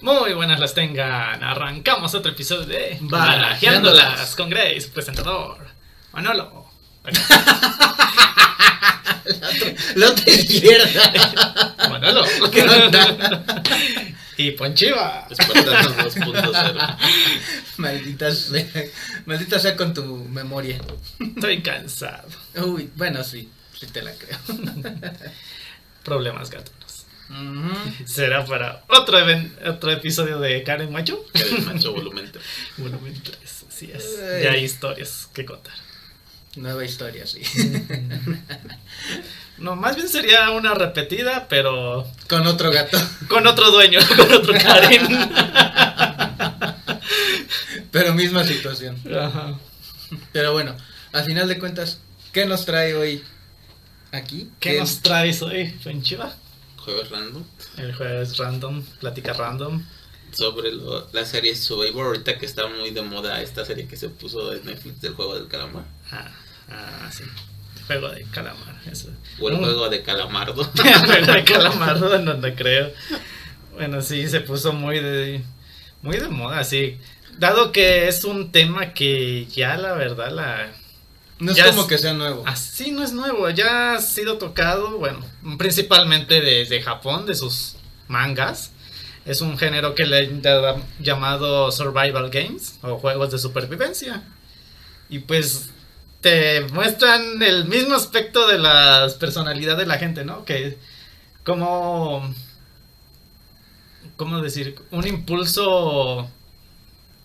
Muy buenas las tengan. Arrancamos otro episodio de Barajeándolas. con Grace, presentador. Manolo. La otra izquierda. Manolo. ¿Qué onda? y Ponchiva. Espartanos 2.0. Maldita sea, maldita sea con tu memoria. Estoy cansado. Uy, bueno, sí, sí te la creo. Problemas Será para otro, otro episodio de Karen Macho. El macho volumen 3. Volumen 3. Así es. Ay. Ya hay historias que contar. Nueva historia, sí. No, más bien sería una repetida, pero Con otro gato. con otro dueño, con otro Karen. Pero misma situación. Ajá. Pero bueno, al final de cuentas, ¿qué nos trae hoy aquí? ¿Qué nos traes hoy, Ponchiva? Jueves random. El jueves random, plática random. Sobre lo- la serie Survivor. Ahorita que está muy de moda esta serie que se puso en Netflix del juego del calamar. Ah, ah, sí. Juego de calamar, eso. O el juego de calamardo. Juego de calamar, en donde creo. Bueno, sí, se puso muy de, muy de moda, sí. Dado que es un tema que ya la verdad la... No es Ya como es- que sea nuevo. Así no es nuevo, ya ha sido tocado, bueno, principalmente desde Japón, de sus mangas. Es un género que le han llamado Survival Games o juegos de supervivencia. Y pues te muestran el mismo aspecto de la personalidad de la gente, ¿no? Que como... ¿Cómo decir? Un impulso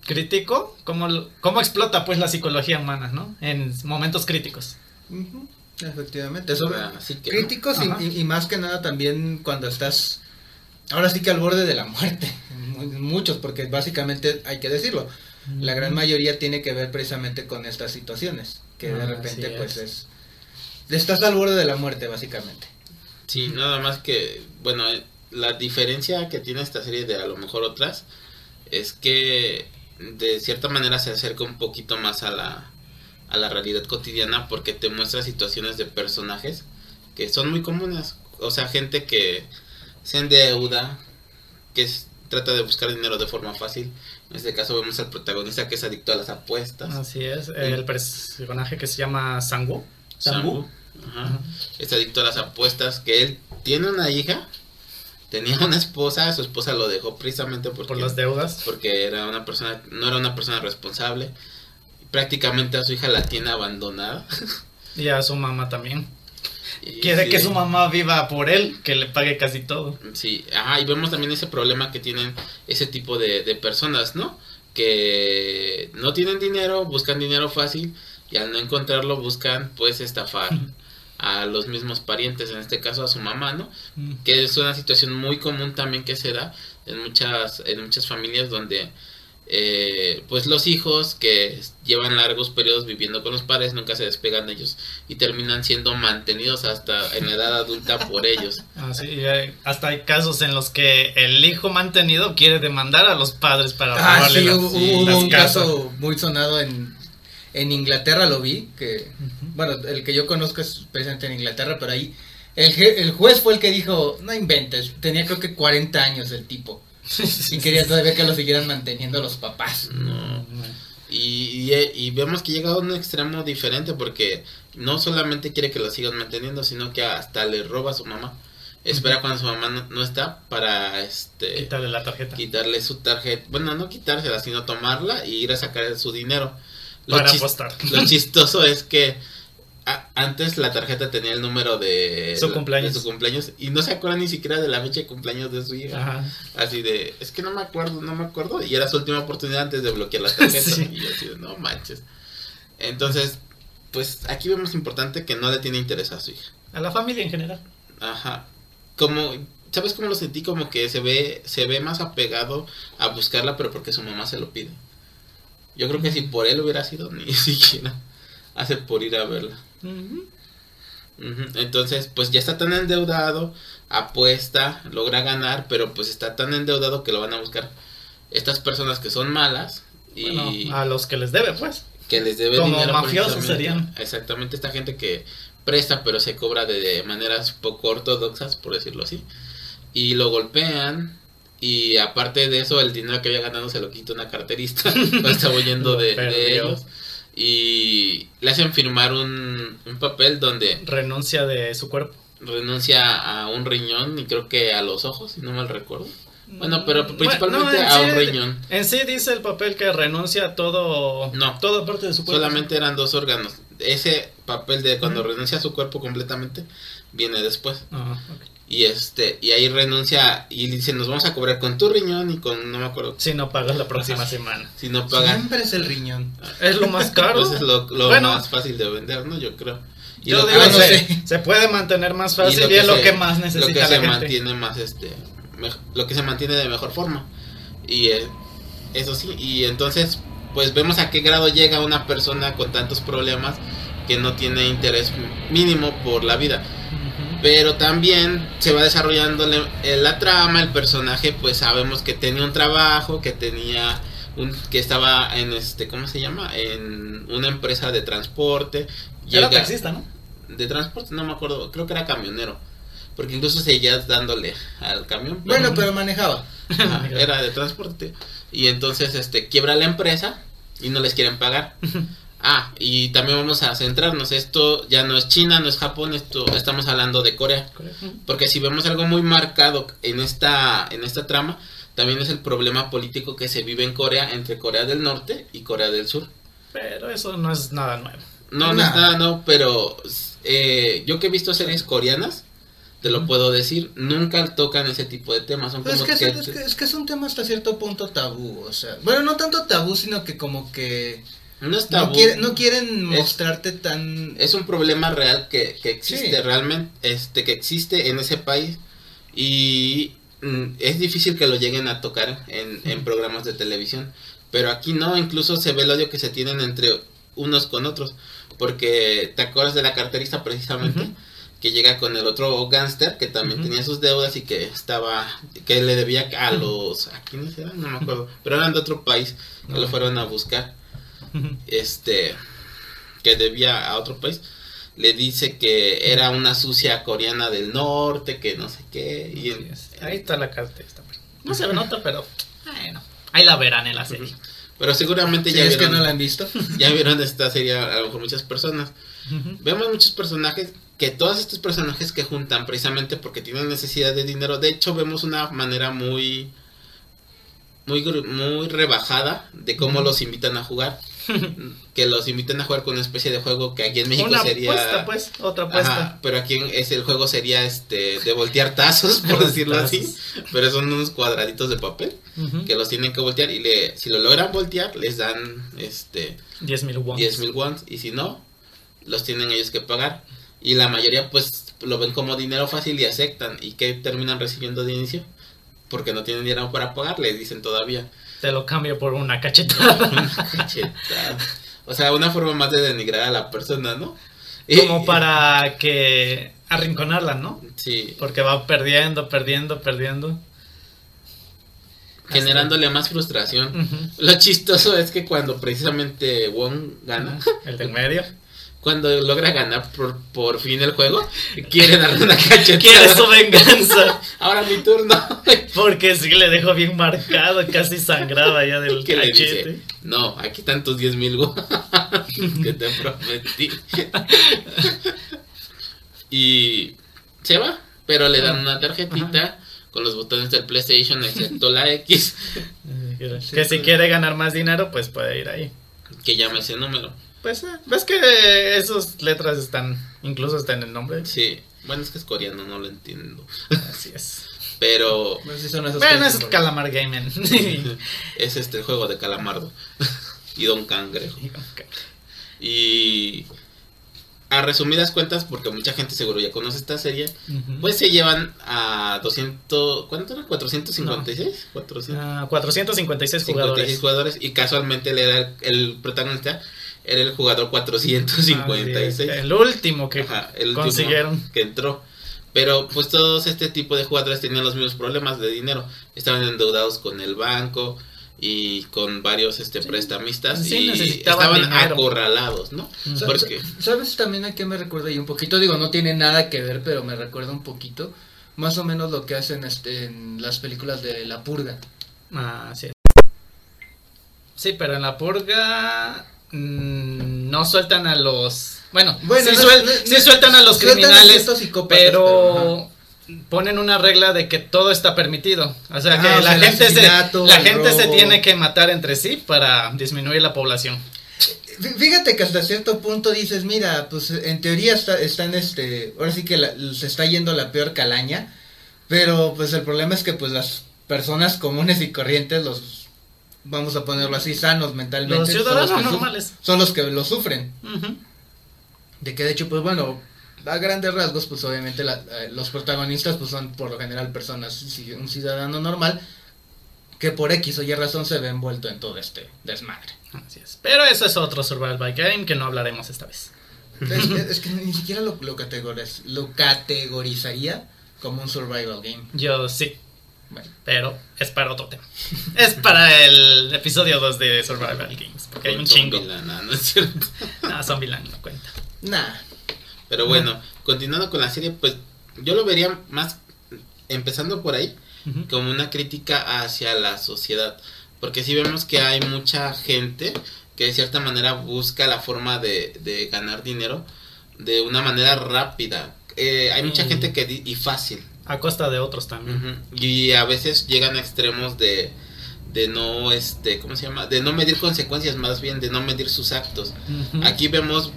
crítico, cómo, lo- cómo explota pues la psicología humana, ¿no? En momentos críticos. Efectivamente, sobre Así que. críticos y- Ajá. y, y más que nada también cuando estás ahora sí que al borde de la muerte. Mu- Muchos, porque básicamente hay que decirlo, la gran mayoría tiene que ver precisamente con estas situaciones, que de Ah, repente pues es. es estás al borde de la muerte básicamente. Sí, nada más que. Bueno, la diferencia que tiene esta serie de a lo mejor otras es que de cierta manera se acerca un poquito más a la, a la realidad cotidiana porque te muestra situaciones de personajes que son muy comunes. O sea, gente que se endeuda, que es- trata de buscar dinero de forma fácil. En este caso vemos al protagonista que es adicto a las apuestas. Así es, el personaje que se llama Sangu. Sangu. Ajá. Ajá. Es adicto a las apuestas, que él tiene una hija, tenía una esposa, su esposa lo dejó precisamente porque, Por las deudas. porque era una persona, no era una persona responsable. Prácticamente a su hija la tiene abandonada. Y a su mamá también. Y Quiere sí, que su mamá viva por él, que le pague casi todo. Sí, ajá, y vemos también ese problema que tienen ese tipo de, de personas, ¿no? Que no tienen dinero, buscan dinero fácil y al no encontrarlo buscan pues estafar a los mismos parientes, en este caso a su mamá, ¿no? que es una situación muy común también que se da en muchas en muchas familias donde eh, pues los hijos que llevan largos periodos viviendo con los padres nunca se despegan de ellos y terminan siendo mantenidos hasta en la edad adulta por ellos hay- hasta hay casos en los que el hijo mantenido quiere demandar a los padres para Ah, robarle sí, las- hubo, sí, hubo las un casas. caso muy sonado en, en Inglaterra, lo vi, que, bueno, el que yo conozco es presente en Inglaterra, pero ahí el, je- el juez fue el que dijo, no inventes, tenía creo que 40 años el tipo, y quería todavía que lo siguieran manteniendo los papás. no y, y, y vemos que llega a un extremo diferente porque no solamente quiere que lo sigan manteniendo sino que hasta le roba a su mamá espera cuando su mamá no, no está para este Quitarle la tarjeta. quitarle su tarjeta, bueno, no quitársela, sino tomarla y ir a sacar su dinero. Lo, Para apostar. lo chistoso es que a- antes la tarjeta tenía el número de Su cumpleaños. de su cumpleaños y no se acuerdan ni siquiera de la fecha de cumpleaños de su hija. Ajá. Así de, es que no me acuerdo, no me acuerdo. Y era su última oportunidad antes de bloquear la tarjeta. Sí. Y yo así de, no manches. Entonces, pues aquí vemos importante que no le tiene interés a su hija. A la familia en general. Ajá. Como, ¿sabes cómo lo sentí? Como que se ve, se ve más apegado a buscarla, pero porque su mamá se lo pide. Yo creo que si por él hubiera sido, ni siquiera hace por ir a verla. Entonces, pues ya está tan endeudado, apuesta, logra ganar, pero pues está tan endeudado que lo van a buscar estas personas que son malas y Bueno, a los que les debe, pues. que les debe como dinero mafiosos serían. Exactamente, esta gente que presta pero se cobra de, de maneras poco ortodoxas, por decirlo así. Y lo golpean Y aparte de eso, el dinero que había ganado se lo quita una carterista. lo estaba huyendo de, de ellos. Y le hacen firmar un, un papel donde Renuncia de su cuerpo. renuncia a un riñón y creo que a los ojos, si no mal recuerdo. Bueno, pero Bueno, principalmente no, a un riñón. En sí dice el papel que renuncia a todo. No. Toda parte de su cuerpo. Solamente eran dos órganos. Ese papel de cuando renuncia a su cuerpo completamente viene después. Ah, ok. Y este y ahí renuncia y dice, "Nos vamos a cobrar con tu riñón y con no me acuerdo Si no pagas la próxima semana. si no pagan." Siempre es el riñón. Es lo más caro. Pues es lo, lo Bueno. más fácil de vender, ¿no? Yo creo. Y Yo lo digo, que- Ah, no se, sé. se puede mantener más y fácil y, es lo que más lo necesita que la se gente. mantiene más este lo que se mantiene de mejor forma y eh, eso sí y entonces pues vemos a qué grado llega una persona con tantos problemas que no tiene interés mínimo por la vida. Pero también se va desarrollando eh, la trama el personaje pues sabemos que tenía un trabajo que tenía un que estaba en este cómo se llama en una empresa de transporte Era taxista, ¿no? de transporte, no me acuerdo, creo que era camionero. Porque incluso seguía dándole al camión. Bueno, pero manejaba. Era de transporte. Y entonces este quiebra la empresa y no les quieren pagar. Ah, y también vamos a centrarnos, esto ya no es China, no es Japón, esto estamos hablando de Corea. Porque si vemos algo muy marcado en esta en esta trama, también es el problema político que se vive en Corea entre Corea del Norte y Corea del Sur. Pero eso no es nada nuevo. No, no Nah. es nada, no, pero eh, yo que he visto series coreanas, te lo puedo decir, nunca tocan ese tipo de temas. Son es, que, que- es, es que, es que es un tema hasta cierto punto tabú, o sea, bueno, no tanto tabú, sino que como que no es no, tabú. quiere- no quieren Es- mostrarte tan... Es un problema real que, que existe Sí. realmente, este, que existe en ese país y mm, es difícil que lo lleguen a tocar en, en programas de televisión. Pero aquí no, incluso se ve el odio que se tienen entre unos con otros. Porque te acuerdas de la carterista precisamente, que llega con el otro gángster que también tenía sus deudas y que estaba, que le debía a los, ¿a quiénes eran? No me acuerdo, pero eran de otro país que lo fueron a buscar este que debía a otro país le dice que era una sucia coreana del norte que no sé qué y. Ahí está la carta. esta. No se nota, pero bueno, ahí la verán en la serie. pero seguramente ya es que vieron no la han visto. ya vieron esta serie a lo mejor muchas personas vemos muchos personajes que todos estos personajes que juntan precisamente porque tienen necesidad de dinero de hecho vemos una manera muy muy muy rebajada de cómo los invitan a jugar que los invitan a jugar con una especie de juego que aquí en México Una sería apuesta, pues, otra apuesta. Ajá, pero aquí en- es el juego sería este de voltear tazos, por decirlo así. Pero son unos cuadraditos de papel que los tienen que voltear y le, si lo logran voltear les dan este 10 mil won. 10 mil wons y si no, los tienen ellos que pagar. Y la mayoría pues lo ven como dinero fácil y aceptan. ¿Y que terminan recibiendo de inicio? Porque no tienen dinero para pagar, les dicen todavía. Te lo cambio por una cachetada. Cachetada. O sea, una forma más de denigrar a la persona, ¿no? Como para que arrinconarla, ¿no? Sí, Porque va perdiendo, perdiendo, perdiendo. generándole más frustración. Lo chistoso es que cuando precisamente Wong gana, El del medio. Cuando logra ganar por, por fin el juego, quiere darle una cachetada. Quiere su venganza. Ahora mi turno. Porque sí le dejó bien marcado, casi sangraba ya del ¿Qué le cachete. dice? No, aquí están tus 10 mil que te prometí. y se va, pero le dan una tarjetita con los botones del PlayStation, excepto la X, Que si quiere ganar más dinero, pues puede ir ahí. que llama ese número. Pues, eh, ¿ves que esas letras están, incluso están en el nombre? Sí, bueno, es que es coreano, no lo entiendo. Así es. Pero Pues sí son esos Bueno, que- es Calamar Gaming. es este el juego de Calamardo y Don Cangrejo. Y a resumidas cuentas, porque mucha gente seguro ya conoce esta serie, pues se llevan a 200, ¿cuánto era? 456, 456 Ah, 456 jugadores. jugadores y casualmente era el, el protagonista, era el jugador 456. Así es, El último que Ajá, el último consiguieron. que entró. Pero pues todos este tipo de jugadores tenían los mismos problemas de dinero. Estaban endeudados con el banco y con varios este Sí. prestamistas Sí, y estaban dinero. acorralados, ¿no? Porque ¿Sabes también a qué me recuerda y un poquito? Digo, no tiene nada que ver, pero me recuerda un poquito. más o menos lo que hacen este, en las películas de La Purga. Ah, sí. Sí, pero en la purga no sueltan a los... Bueno, Bueno, sí, no- suel- no- sí no- sueltan a los sueltan a criminales, ciertos psicópatas, pero ponen una regla de que todo está permitido. O sea, que o la sea, gente, se, la gente se tiene que matar entre sí para disminuir la población. Fí- Fíjate que hasta cierto punto dices, mira, pues en teoría está, están, este, ahora sí que la- se está yendo la peor calaña, pero pues el problema es que pues las personas comunes y corrientes, los, vamos a ponerlo así, sanos mentalmente, Los son ciudadanos que su- normales. son los que lo sufren. De que de hecho, pues bueno, a grandes rasgos, pues obviamente la- eh, los protagonistas pues son por lo general personas, un ciudadano normal, que por X o Y razón se ve envuelto en todo este desmadre. Así es. Pero eso es otro survival by game que no hablaremos esta vez. Es, es- es que ni siquiera lo, lo, categoriz- lo categorizaría como un survival game. Yo sí, Bueno, pero es para otro tema. es para el episodio 2 de Survival Games, porque hay un chingo. No es cierto. No, no cuenta. nah. Pero bueno, continuando con la serie, pues yo lo vería más, empezando por ahí, como una crítica hacia la sociedad. Porque si vemos que hay mucha gente que de cierta manera busca la forma de, de ganar dinero de una manera rápida. Eh, hay mucha Mm. gente que y fácil. A costa de otros también. Y a veces llegan a extremos de, de no, este, ¿cómo se llama? De no medir consecuencias, más bien de no medir sus actos. Aquí vemos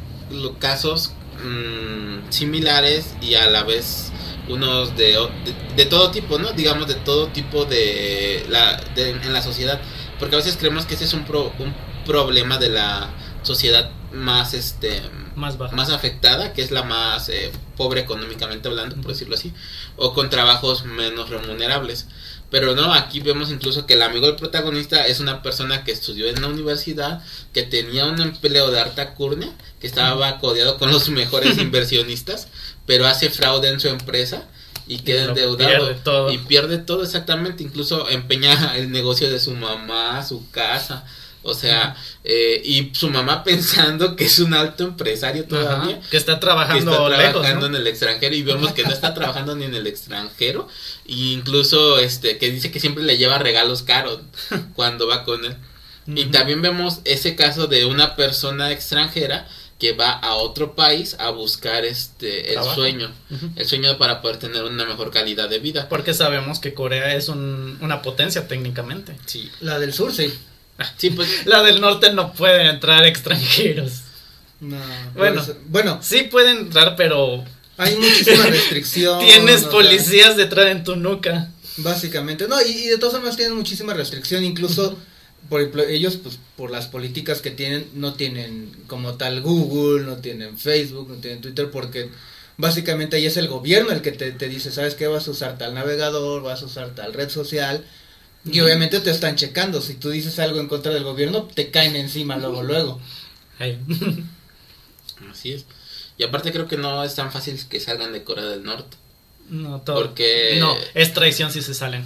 casos mm, similares y a la vez unos de, de, de todo tipo, ¿no? Digamos de todo tipo de la de- en la sociedad, porque a veces creemos que ese es un, pro- un problema de la sociedad más este Más baja. más afectada, que es la más eh, pobre económicamente hablando, por decirlo así, o con trabajos menos remunerables. Pero no, aquí vemos incluso que el amigo del protagonista es una persona que estudió en la universidad, que tenía un empleo de alta curnia, que estaba codeado con los mejores inversionistas, pero hace fraude en su empresa y queda lo endeudado pierde todo. y pierde todo exactamente, incluso empeña el negocio de su mamá, su casa, o sea, eh, y su mamá pensando que es un alto empresario todavía, Ajá, que está que trabajando, está lejos. trabajando ¿no? en el extranjero y vemos que no está trabajando ni en el extranjero, y incluso este que dice que siempre le lleva regalos caros cuando va con él. Y también vemos ese caso de una persona extranjera que va a otro país a buscar este el Trabajo. sueño, el sueño para poder tener una mejor calidad de vida. Porque sabemos que Corea es un- una potencia técnicamente. Sí. La del sur, sí. Sí, pues La del norte no puede entrar extranjeros. No, Bueno. bueno, Sí pueden entrar, pero hay muchísima restricción. tienes o sea, policías detrás en tu nuca. Básicamente, no, y, y de todas formas tienen muchísima restricción, incluso, por ejemplo, ellos, pues, por las políticas que tienen, no tienen como tal Google, no tienen Facebook, no tienen Twitter, porque básicamente ahí es el gobierno el que te, te dice, ¿sabes qué? Vas a usar tal navegador, vas a usar tal red social, y obviamente te están checando, si tú dices algo en contra del gobierno, te caen encima luego, luego. Ay. así es. Y aparte creo que no es tan fácil que salgan de Corea del Norte. No, todo. Porque- No, es traición si se salen.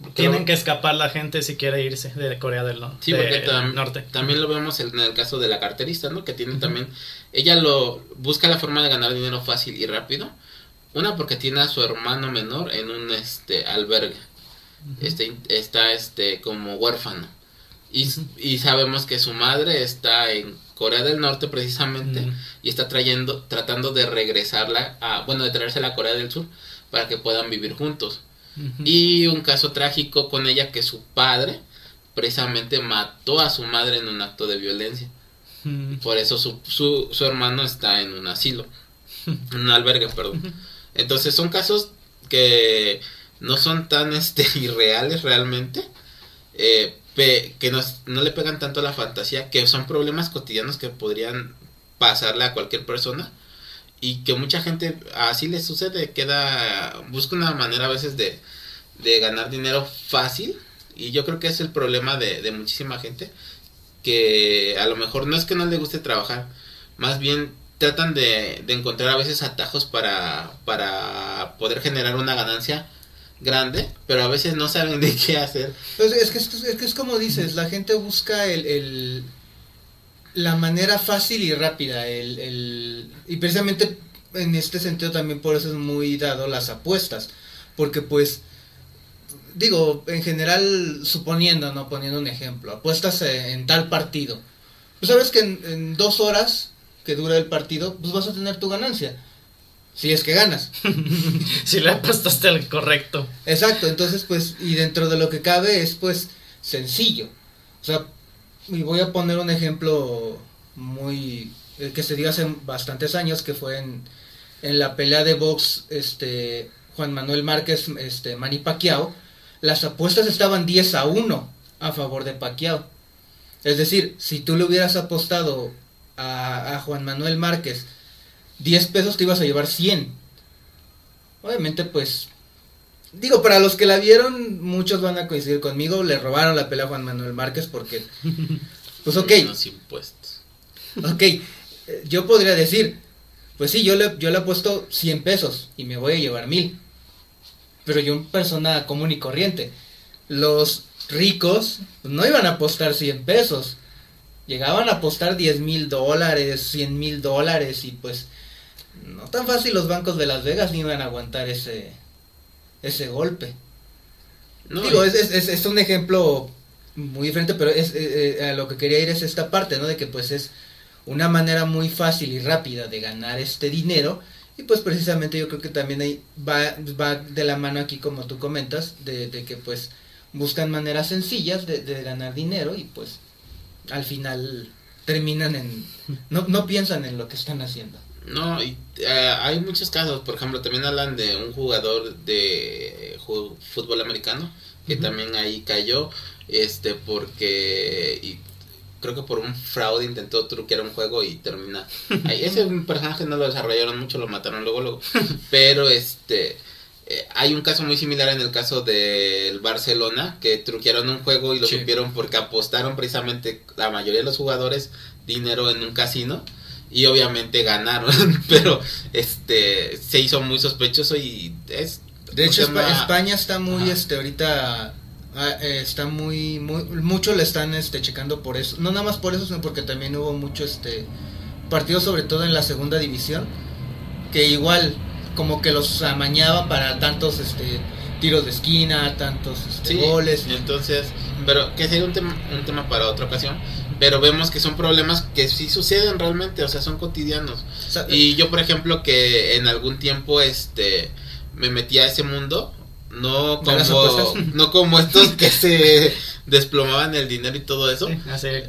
Porque Tienen lo- que escapar la gente si quiere irse de Corea del no- Sí, porque tam- norte. también lo vemos en el caso de la carterista, ¿no? Que tiene también, ella lo busca la forma de ganar dinero fácil y rápido. Una porque tiene a su hermano menor en un este albergue. Este está este como huérfano. Y, sabemos que su madre está en Corea del Norte precisamente Mm. y está trayendo tratando de regresarla a bueno, de traérsela a Corea del Sur para que puedan vivir juntos. Y un caso trágico con ella que su padre precisamente mató a su madre en un acto de violencia. Por eso su, su, su hermano está en un asilo, en un albergue, perdón. Entonces son casos que no son tan este, irreales realmente, eh, que no le pegan tanto a la fantasía, que son problemas cotidianos que podrían pasarle a cualquier persona y que mucha gente así le sucede, queda, busca una manera a veces de, de ganar dinero fácil y yo creo que es el problema de, de muchísima gente que a lo mejor no es que no le guste trabajar, más bien tratan de, de encontrar a veces atajos para, para poder generar una ganancia grande, pero a veces no saben de qué hacer. Pues es, que, es, como dices, la gente busca el, el- la manera fácil y rápida, el, el- y precisamente en este sentido también por eso es muy dado las apuestas, porque pues digo, en general suponiendo, no poniendo un ejemplo, apuestas en, tal partido. Pues sabes que en dos horas que dura el partido, pues vas a tener tu ganancia. Si es que ganas. si le apostaste al correcto. Exacto, entonces pues, y dentro de lo que cabe es pues sencillo. O sea, y voy a poner un ejemplo muy, el que se dio hace bastantes años, que fue en, en la pelea de box, este, Juan Manuel Márquez, este, Manny Pacquiao, las apuestas estaban 10 a 1 a favor de Pacquiao. Es decir, si tú le hubieras apostado a, a Juan Manuel Márquez 10 pesos te ibas a llevar 100. Obviamente, pues. Digo, para los que la vieron, muchos van a coincidir conmigo. Le robaron la pelea a Juan Manuel Márquez porque. Pues ok. Los impuestos. Ok. Eh, yo podría decir. Pues sí, yo le, yo le apuesto 100 pesos y me voy a llevar 1000. Pero yo, una persona común y corriente. Los ricos no iban a apostar 100 pesos. Llegaban a apostar 10 mil dólares, 100 mil dólares y pues no tan fácil los bancos de Las Vegas ni iban a aguantar ese, ese golpe. Digo, es, es, es, un ejemplo muy diferente, pero es, eh, eh, a lo que quería ir es esta parte, ¿no? De que pues es una manera muy fácil y rápida de ganar este dinero. Y pues precisamente yo creo que también ahí va, va de la mano aquí como tú comentas, de, de que pues buscan maneras sencillas de, de ganar dinero y pues al final terminan en... No, no piensan en lo que están haciendo. No, y, eh, hay muchos casos, por ejemplo, también hablan de un jugador de fútbol americano que también ahí cayó, este, porque y creo que por un fraude intentó truquear un juego y termina. Ahí, ese personaje no lo desarrollaron mucho, lo mataron luego, luego. Pero este, eh, hay un caso muy similar en el caso del Barcelona, que truquearon un juego y lo supieron porque apostaron precisamente la mayoría de los jugadores dinero en un casino y obviamente ganaron, pero este se hizo muy sospechoso y es de hecho España está muy este ahorita ah, eh, está muy, muy mucho le están este checando por eso, no nada más por eso, sino porque también hubo mucho este partidos sobre todo en la segunda división que igual como que los amañaba para tantos este tiros de esquina, tantos este, goles. Entonces, pero que sería un tema, un tema para otra ocasión. Pero vemos que son problemas que sí suceden realmente, o sea, son cotidianos. y yo, por ejemplo, que en algún tiempo este me metí a ese mundo, no como, no como estos que se desplomaban el dinero y todo eso.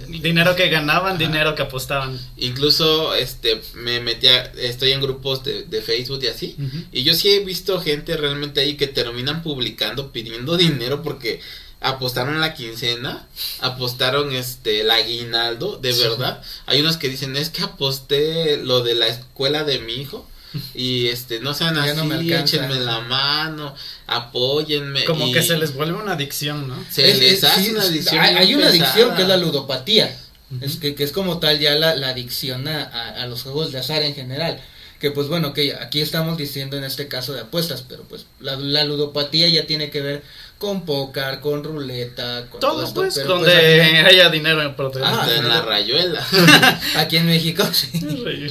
dinero que ganaban, dinero que apostaban. Incluso este me metía, estoy en grupos de, Facebook y así. Y yo sí he visto gente realmente ahí que terminan publicando pidiendo dinero porque apostaron la quincena, apostaron este el aguinaldo, de verdad. Hay unos que dicen, es que aposté lo de la escuela de mi hijo y este no sean así, no échenme la mano, apóyenme. Como que se les vuelve una adicción, ¿no? Se les hace una adicción. Hay, una adicción que es la ludopatía, es que, que, es como tal ya la, la adicción a, a, los juegos de azar en general. Que pues bueno, que aquí estamos diciendo en este caso de apuestas, pero pues la, la ludopatía ya tiene que ver con póker, con ruleta, con todo, esto, pues, donde pues, haya dinero en ah, en la rayuela. aquí en México, sí.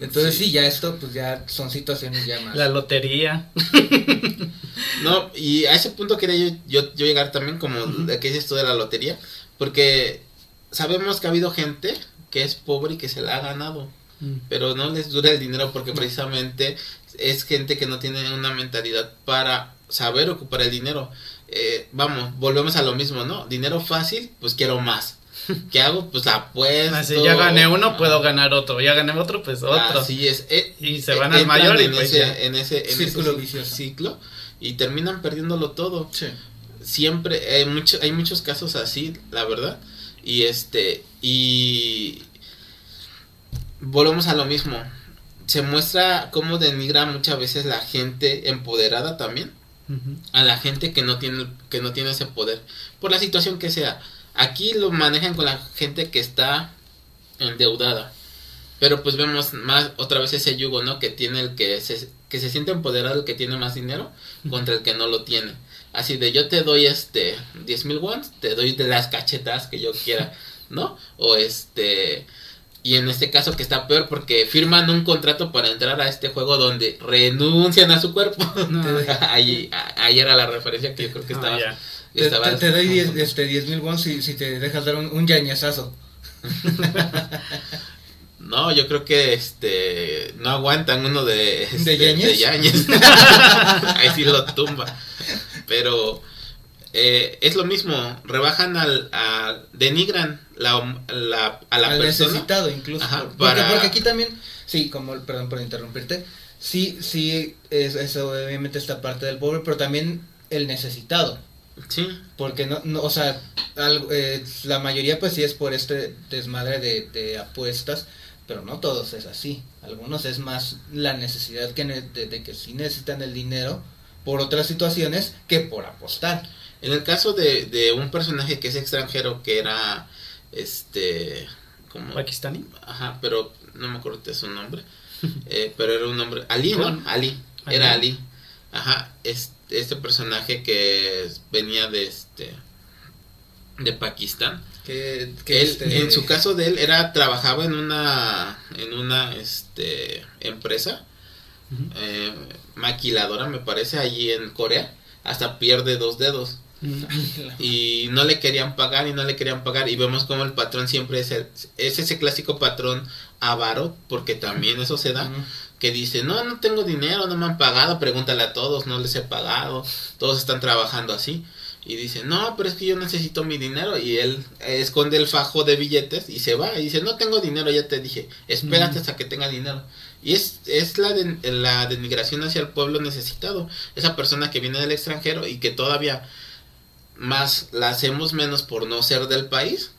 Entonces sí. ya esto pues ya son situaciones ya más. La lotería. no, y a ese punto quería yo, yo, yo llegar también como de que es esto de la lotería, porque sabemos que ha habido gente que es pobre y que se la ha ganado, mm. pero no les dura el dinero porque precisamente es gente que no tiene una mentalidad para saber ocupar el dinero. Eh, vamos, volvemos a lo mismo, ¿no? Dinero fácil, pues quiero más. ¿Qué hago? Pues apuesto. Así, ya gané uno, puedo ganar otro. Ya gané otro, pues otro. Así es. Eh, y se van al mayor y en pues ese, en ese, en círculo ese ciclo y terminan perdiéndolo todo. Sí. Siempre hay, mucho, hay muchos casos así, la verdad. Y este, y volvemos a lo mismo. Se muestra cómo denigra muchas veces la gente empoderada también a la gente que no tiene que no tiene ese poder por la situación que sea Aquí lo manejan con la gente que está endeudada. Pero pues vemos más otra vez ese yugo, ¿no? Que tiene el que se, que se siente empoderado el que tiene más dinero contra el que no lo tiene. Así de yo te doy este 10 mil wons, te doy de las cachetas que yo quiera, ¿no? O este Y en este caso que está peor porque firman un contrato para entrar a este juego donde renuncian a su cuerpo. ahí, ahí era la referencia que yo creo que estaba. Te, estaba- te- te doy 10 este, 10 mil won si, si te dejas dar un, un yañazazo. No, yo creo que este no aguantan uno de este, yañez? yañez. Ahí sí lo tumba. Pero eh, es lo mismo, rebajan al, a- denigran la, la- a la al persona. necesitado incluso. Ajá, porque, para- porque aquí también, sí, como, perdón por interrumpirte, sí, sí, es, es obviamente esta parte del pobre, pero también el necesitado. Sí, Porque no, no o sea, algo, eh, la mayoría pues sí es por este desmadre de, de apuestas, pero no todos es así. Algunos es más la necesidad que ne- de, de que sí necesitan el dinero por otras situaciones que por apostar. En el caso de, de un personaje que es extranjero, que era este como ¿Pakistani? ajá, pero no me acuerdo de su nombre, eh, pero era un nombre Ali, ¿no? Ali, era Ali, ajá, este, este personaje que venía de este de Pakistán. Que, que Él, este, en su caso de él era trabajaba en una en una este empresa eh, maquiladora me parece allí en Corea. Hasta pierde dos dedos y no le querían pagar y no le querían pagar. Y vemos como el patrón siempre es, el- es ese clásico patrón avaro porque también eso se da que dice no no tengo dinero no me han pagado pregúntale a todos no les he pagado todos están trabajando así. Y dice no pero es que yo necesito mi dinero y él esconde el fajo de billetes y se va. Y dice no tengo dinero ya te dije. Espérate hasta que tenga dinero y es, es la, de- la denigración hacia el pueblo necesitado. Esa persona que viene del extranjero y que todavía más la hacemos menos por no ser del país,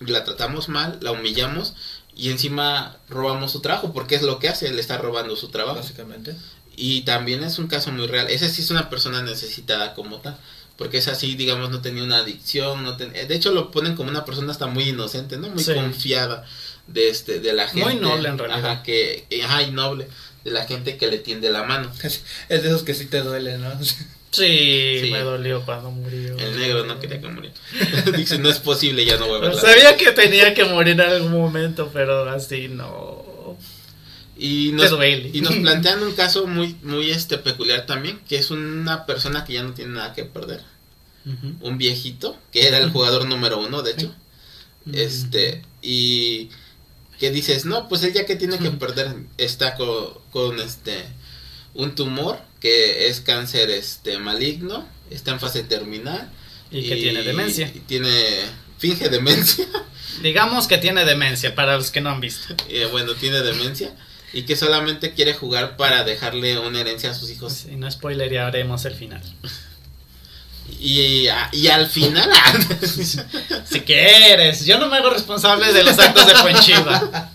la tratamos mal, la humillamos y encima robamos su trabajo, porque es lo que hace, le está robando su trabajo. Básicamente. Y también es un caso muy real, ese sí es una persona necesitada como tal, porque es así, digamos, no tenía una adicción, no ten- de hecho lo ponen como una persona hasta muy inocente, ¿no? Muy Sí. confiada de este de la gente. Muy noble, en realidad. Ajá, que ajá, y noble de la gente que le tiende la mano. Es de esos que sí te duele, ¿no? Sí, Sí. me dolió cuando murió. El negro no quería que muriera. Dice, no es posible, ya no voy a verla. sabía que tenía que morir en algún momento, pero así no. Y nos, y nos plantean un caso muy, muy este peculiar también, que es una persona que ya no tiene nada que perder. Un viejito, que era el jugador número uno, de hecho. Este, y que dices, no, pues él ya que tiene que perder, está con, con este un tumor que es cáncer este maligno, está en fase terminal. Y que tiene demencia. y tiene, finge demencia. Digamos que tiene demencia, para los que no han visto. Eh, bueno, tiene demencia y que solamente quiere jugar para dejarle una herencia a sus hijos. Si no spoilerearemos el final. Y, y al final, Si quieres, yo no me hago responsable de los actos de Fuenchiva.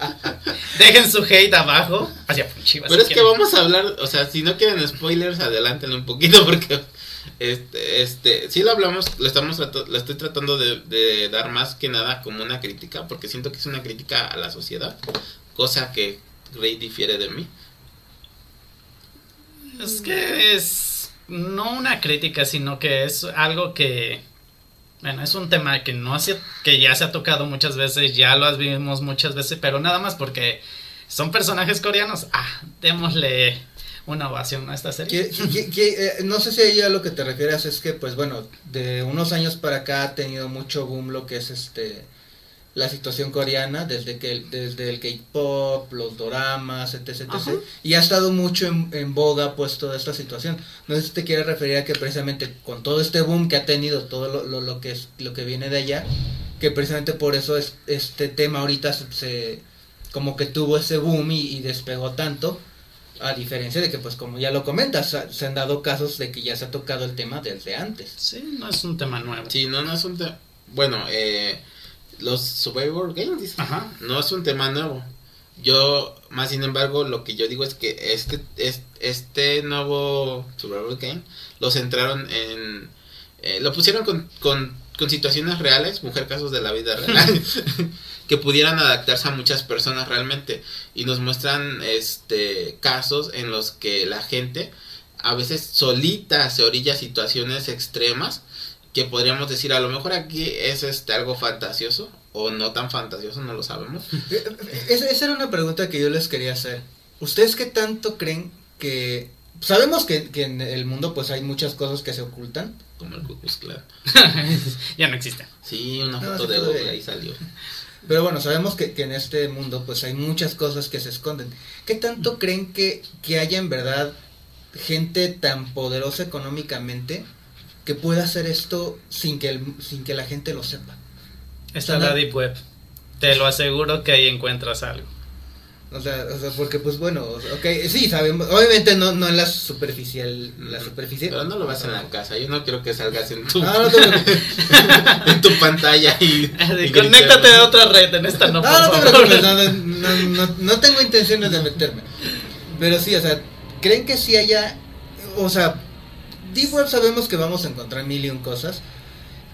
Dejen su hate abajo hacia Fuenchiva. pero si es que vamos a hablar, o sea, si no quieren spoilers, adelántenlo un poquito porque este, este, sí lo hablamos, lo estamos lo estoy tratando de, de dar más que nada como una crítica, porque siento que es una crítica a la sociedad, cosa que Grey difiere de mí. Es que es no una crítica, sino que es algo que bueno, es un tema que no se, que ya se ha tocado muchas veces, ya lo vimos muchas veces, pero nada más porque son personajes coreanos. Ah, démosle una ovación a esta serie. Eh, no sé si ahí lo que te refieres es que, pues bueno, de unos años para acá ha tenido mucho boom lo que es este la situación coreana, desde que desde el K-pop, los doramas, etc, etc. Ajá. Y ha estado mucho en, en boga pues toda esta situación. No sé si te quieres referir a que precisamente con todo este boom que ha tenido, todo lo, lo, lo que es lo que viene de allá, que precisamente por eso es, este tema ahorita se, se- como que tuvo ese boom y, y despegó tanto. A diferencia de que, pues como ya lo comentas, se- se han dado casos de que ya se ha tocado el tema desde antes. Sí, no es un tema nuevo. Sí, no, no es un tema. Bueno, eh, los Survivor Games. Ajá. no es un tema nuevo. Yo, más sin embargo, lo que yo digo es que este, es- este nuevo Survival Game lo centraron en. eh, lo pusieron con, con, con situaciones reales, mujer casos de la vida real, que pudieran adaptarse a muchas personas realmente. Y nos muestran este casos en los que la gente a veces solita se orilla situaciones extremas que podríamos decir a lo mejor aquí es este algo fantasioso o no tan fantasioso, no lo sabemos. Eh, Esa, esa era una pregunta que yo les quería hacer. ¿Ustedes qué tanto creen que... Sabemos que, que en el mundo pues hay muchas cosas que se ocultan. Como el Ku Klux Klan. ya no existe. Sí, una foto de. Google ahí salió. Pero bueno, sabemos que, que en este mundo pues hay muchas cosas que se esconden. ¿Qué tanto creen que, que haya en verdad gente tan poderosa económicamente que pueda hacer esto sin que, el- sin que la gente lo sepa? Está en la Deep Web. Te lo aseguro que ahí encuentras algo. O sea, o sea, porque pues bueno, ok, sí, sabemos, obviamente no, no en la superficial, la superficie. Pero no lo vas en la casa. Yo no quiero que salgas en tu, No, no te preocupes. en tu pantalla y, y Conéctate a otra red, en esta no, No, por no te favor. preocupes, no, no, no, no, no tengo intenciones de meterme. Pero sí, o sea, ¿creen que sí haya, o sea, Deep Web sabemos que vamos a encontrar mil y un cosas.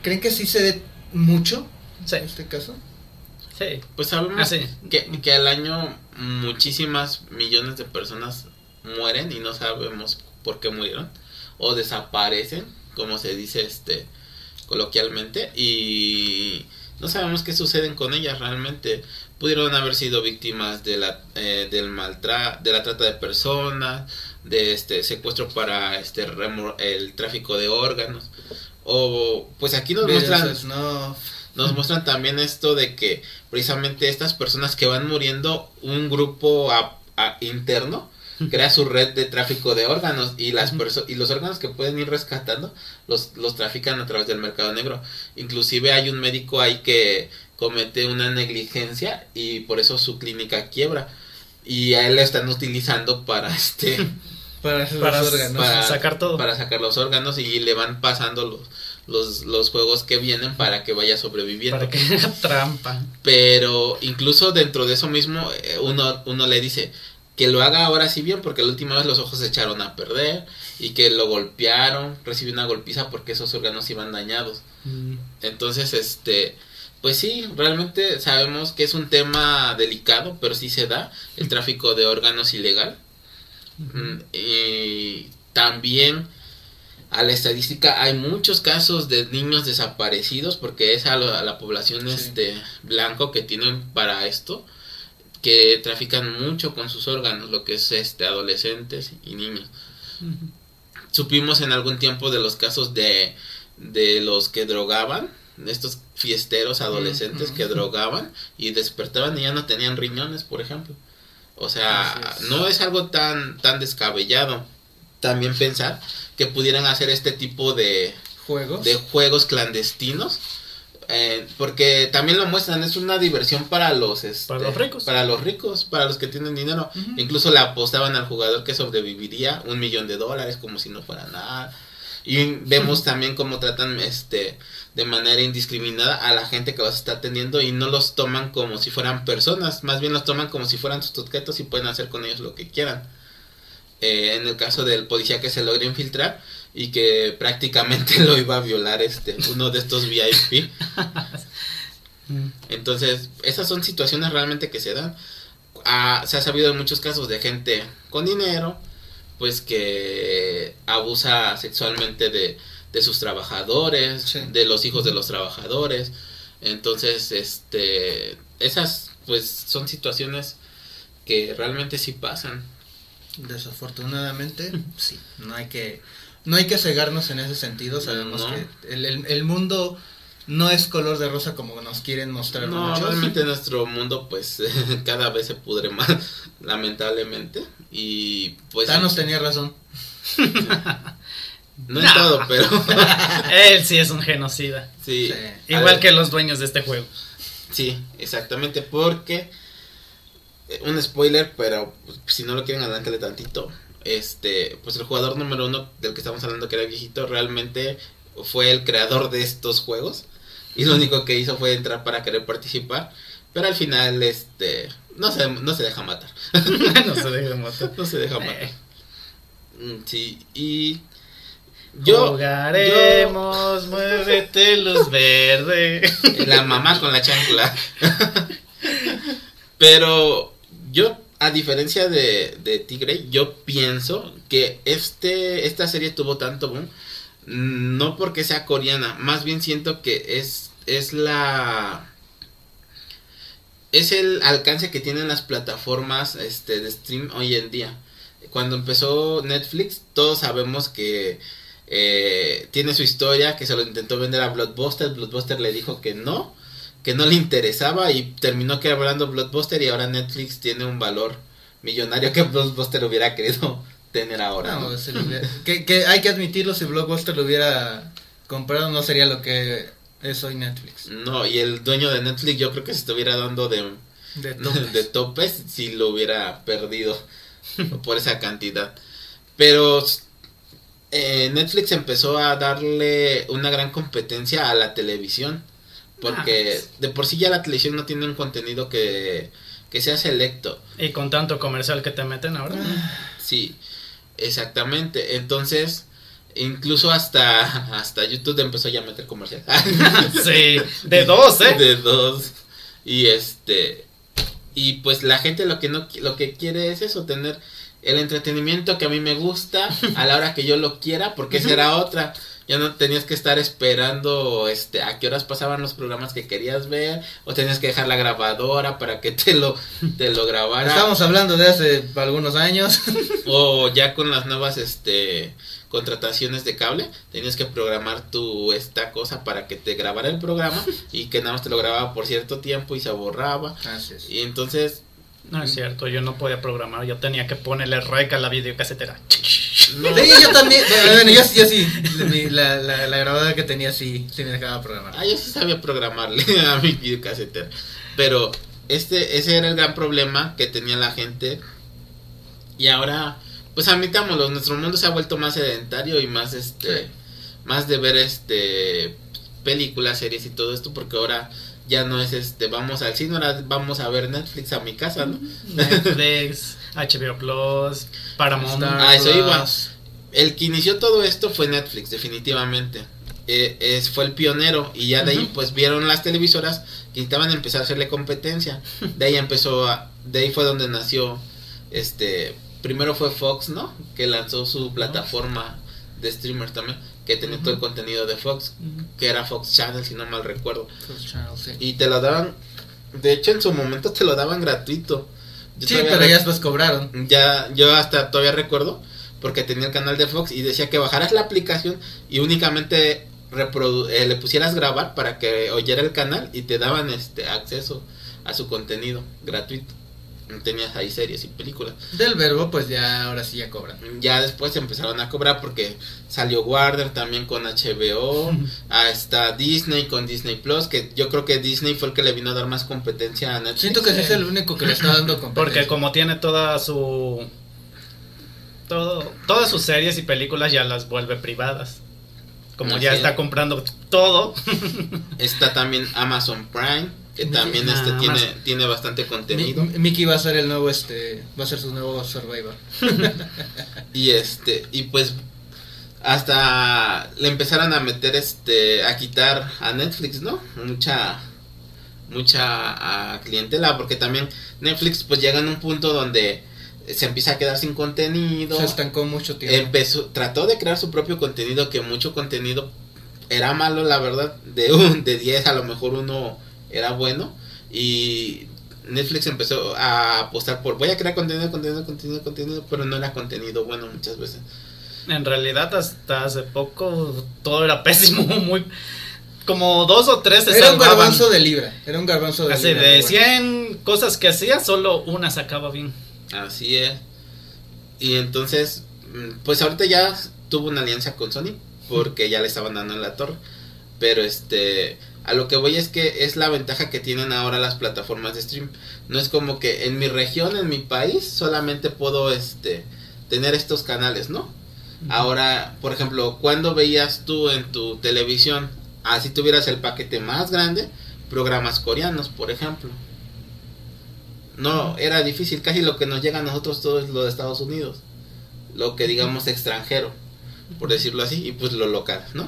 ¿Creen que sí se dé mucho Sí, en este caso? sí. Pues sabemos Ah, sí. que, que al año muchísimas millones de personas mueren y no sabemos por qué murieron o desaparecen, como se dice este coloquialmente y no sabemos qué suceden con ellas realmente. Pudieron haber sido víctimas de la eh, del maltrato, de la trata de personas, de este secuestro para este remo- el tráfico de órganos o pues aquí nos muestran no, nos muestran también esto de que precisamente estas personas que van muriendo, un grupo a- a- interno crea su red de tráfico de órganos y las y los órganos que pueden ir rescatando los, los trafican a través del mercado negro. Inclusive hay un médico ahí que comete una negligencia y por eso su clínica quiebra. Y a él lo están utilizando para este para hacer Para los órganos. para sacar todo. para sacar los órganos y le van pasando los los, los juegos que vienen para que vaya sobreviviendo. Para que haga trampa. Pero incluso dentro de eso mismo, eh, uno, uno le dice que lo haga ahora sí bien, porque la última vez los ojos se echaron a perder y que lo golpearon, recibió una golpiza porque esos órganos iban dañados. Entonces, este, pues sí, realmente sabemos que es un tema delicado, pero sí se da el tráfico de órganos ilegal. Y también a la estadística hay muchos casos de niños desaparecidos porque es a la, a la población Sí. este blanco que tienen para esto que trafican mucho con sus órganos lo que es este adolescentes y niños. Supimos en algún tiempo de los casos de de los que drogaban de estos fiesteros adolescentes que drogaban y despertaban y ya no tenían riñones por ejemplo o sea es. no es algo tan tan descabellado también pensar que pudieran hacer este tipo de, Juegos. de juegos clandestinos eh, porque también lo muestran es una diversión para los este, Para los ricos. para los ricos para los que tienen dinero incluso le apostaban al jugador que sobreviviría un millón de dólares como si no fuera nada y vemos también cómo tratan este de manera indiscriminada a la gente que los está atendiendo y no los toman como si fueran personas más bien los toman como si fueran sus objetos y pueden hacer con ellos lo que quieran Eh, en el caso del policía que se logra infiltrar y que prácticamente lo iba a violar este uno de estos VIP entonces, esas son situaciones realmente que se dan. Ah, se ha sabido de muchos casos de gente con dinero, pues que abusa sexualmente de, de sus trabajadores, Sí. de los hijos de los trabajadores. Entonces, este, esas pues son situaciones que realmente sí pasan. Desafortunadamente, sí. No hay que, no hay que cegarnos en ese sentido. Sabemos No. que el, el- el mundo no es color de rosa como nos quieren mostrar No, muchos. realmente nuestro mundo pues cada vez se pudre más, lamentablemente. Y pues... Thanos tenía razón. No en No. todo, pero... Él sí es un genocida. sí. Igual ver, que los dueños de este juego. Sí, exactamente, porque... eh, Un spoiler, pero pues, si no lo quieren adelántale tantito. Este, pues el jugador número uno del que estamos hablando, que era el viejito, realmente fue el creador de estos juegos. Y lo único que hizo fue entrar para querer participar. Pero al final, este, no se, no se deja matar. no se deje matar. No se deja Eh. matar. Mm, Sí, y yo, Jugaremos, muévete luz verde. la mamá con la chancla. Pero yo, a diferencia de, de Tigre, yo pienso que este esta serie tuvo tanto boom No porque sea coreana, más bien siento que es, es la... Es el alcance que tienen las plataformas este, de stream hoy en día. Cuando empezó Netflix, todos sabemos que eh, tiene su historia, que se lo intentó vender a Blockbuster, Blockbuster le dijo que no, que no le interesaba y terminó quebrando Blockbuster y ahora Netflix tiene un valor millonario que Blockbuster hubiera querido tener ahora. ¿no? No, se lo hubiera- que, que hay que admitirlo, si Blockbuster lo hubiera comprado no sería lo que es hoy Netflix. No, y el dueño de Netflix yo creo que se estuviera dando de, De topes. de topes si lo hubiera perdido por esa cantidad. Pero eh, Netflix empezó a darle una gran competencia a la televisión. Porque Ah. de por sí ya la televisión no tiene un contenido que, que sea selecto. Y con tanto comercial que te meten ahora. Sí, exactamente. Entonces, incluso hasta, hasta YouTube empezó ya a meter comercial. sí, de dos, ¿eh? de dos y este y pues la gente lo que no lo que quiere es eso tener el entretenimiento que a mí me gusta a la hora que yo lo quiera porque esa era otra. Ya no tenías que estar esperando este a qué horas pasaban los programas que querías ver o tenías que dejar la grabadora para que te lo te lo grabara Estamos hablando de hace algunos años. o ya con las nuevas este contrataciones de cable tenías que programar tu esta cosa para que te grabara el programa y que nada más te lo grababa por cierto tiempo y se borraba. Y entonces No es cierto, yo no podía programar, yo tenía que ponerle rec a la videocasetera. no, Sí, yo también. Bueno, yo, yo sí. La, la, la grabadora que tenía sí, sí me dejaba programar. ah, yo sí sabía programarle a mi videocasetera pero este ese era el gran problema que tenía la gente y ahora pues admitámoslo nuestro mundo se ha vuelto más sedentario y más este Sí. más de ver este películas, series y todo esto porque ahora ya no es este vamos al cine, ahora vamos a ver Netflix a mi casa, ¿no? Netflix, HBO Plus, Paramount. Ah, eso iba. El que inició todo esto fue Netflix, definitivamente. Eh, es, fue el pionero y ya de ahí pues vieron las televisoras que necesitaban empezar a hacerle competencia. De ahí empezó, a- de ahí fue donde nació, este, primero fue Fox, ¿no? Que lanzó su plataforma de streamer también, que tenía todo el contenido de Fox, que era Fox Channel si no mal recuerdo. Plus Channel, sí. Y te lo daban, de hecho en su momento te lo daban gratuito. Yo Sí, pero ya después cobraron. ya yo hasta todavía recuerdo porque tenía el canal de Fox y decía que bajaras la aplicación y únicamente eh, le pusieras grabar para que oyera el canal y te daban este acceso a su contenido gratuito. Tenías ahí series y películas. Del verbo, pues ya ahora sí ya cobran. Ya después empezaron a cobrar porque salió Warner también con HBO, hasta Disney con Disney Plus, que yo creo que Disney fue el que le vino a dar más competencia a Netflix. Siento que ese es el único que le está dando competencia. Porque como tiene toda su... Todo, todas sus series y películas ya las vuelve privadas. Como Así ya es. está comprando todo. Está también Amazon Prime, que también este tiene, tiene bastante Mi- contenido. Mickey va a ser el nuevo, este, va a ser su nuevo Survivor. Y este, y pues hasta le empezaron a meter este, a quitar a Netflix, ¿no? Mucha, mucha ah, clientela, porque también Netflix pues llega en un punto donde se empieza a quedar sin contenido. Se estancó mucho tiempo. Empezó, trató de crear su propio contenido, que mucho contenido era malo, la verdad. De un, de 10 a lo mejor uno era bueno. Y Netflix empezó a apostar por voy a crear contenido, contenido, contenido, contenido, pero no era contenido bueno muchas veces. En realidad hasta hace poco todo era pésimo, muy... Como dos o tres se Era un garbanzo de libra. Era un garbanzo de Así libra. de pero bueno. 100 cosas que hacía, solo una sacaba bien. Así es. Y entonces, mm, pues ahorita ya tuvo una alianza con Sony, porque ya le estaban dando en la torre. Pero este, a lo que voy es que es la ventaja que tienen ahora las plataformas de stream. No es como que en mi región, en mi país, solamente puedo este tener estos canales, ¿no? Ahora, por ejemplo, cuando veías tú en tu televisión, así tuvieras el paquete más grande, programas coreanos, por ejemplo. No, era difícil, casi lo que nos llega a nosotros todo es lo de Estados Unidos. Lo que digamos extranjero, por decirlo así, y pues lo local, ¿no?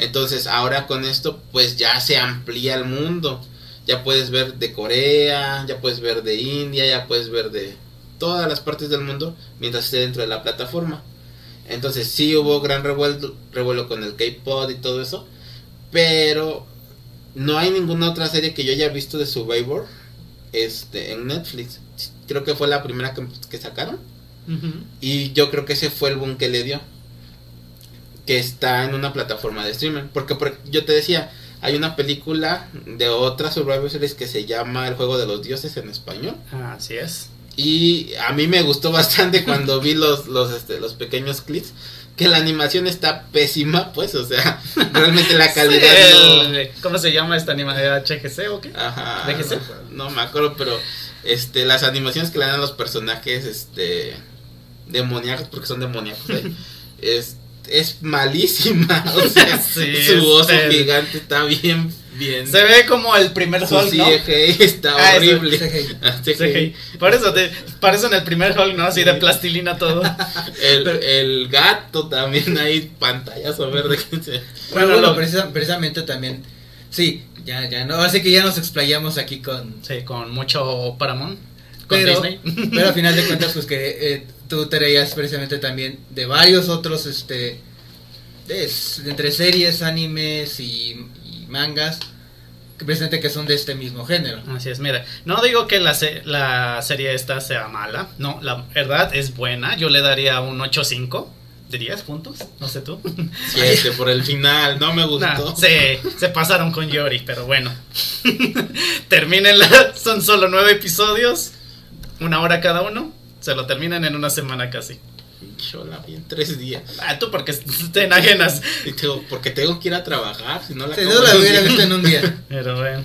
Entonces, ahora con esto, pues ya se amplía el mundo. Ya puedes ver de Corea, ya puedes ver de India, ya puedes ver de todas las partes del mundo mientras esté dentro de la plataforma. Entonces sí hubo gran revuelo, revuelo con el K-Pod y todo eso. Pero no hay ninguna otra serie que yo haya visto de Survivor este, en Netflix. Creo que fue la primera que, que sacaron. Y yo creo que ese fue el boom que le dio. Que está en una plataforma de streamer. Porque por- yo te decía, hay una película de otra Survivor Series que se llama El Juego de los Dioses en español. Así es. Y a mí me gustó bastante cuando vi los, los, este, los pequeños clips. Que la animación está pésima, pues, o sea, realmente la calidad El- ¿Cómo se llama esta animación? ¿HGC o qué? Ajá. ¿DGC? No, no me acuerdo, pero este las animaciones que le dan a los personajes este demoníacos porque son demoníacos, ¿eh? es malísima, o sea, Sí, su oso gigante está bien bien. Se ve como el primer su Hulk, ¿no? Está Ah, eso, horrible. CGI. CGI. CGI. Por eso, te, por eso en el primer Hulk, ¿no? Así de plastilina todo. El, el gato también hay pantallazo verde Bueno, Bueno, bueno, lo- precisa- precisamente también. Sí, ya, ya no. Así que ya nos explayamos aquí con. Sí, con mucho Paramount. Con Pero, Disney. pero a final de cuentas, pues que eh, tú traías precisamente también de varios otros, este. de entre series, animes y, y mangas. Que precisamente que son de este mismo género. Así es, mira, no digo que la, se- la serie esta sea mala, no, la verdad es buena, yo le daría un 8.5 de 10 puntos, no sé tú. Siete por el final, no me gustó. Nah, se, se pasaron con Yori, pero bueno. Termínenla, son solo nueve episodios, una hora cada uno, se lo terminan en una semana casi. Yo la vi en tres días. Ah, tú porque te enajenas. Y tengo- porque tengo que ir a trabajar, si no la Si no la hubiera visto en un día. Pero bueno.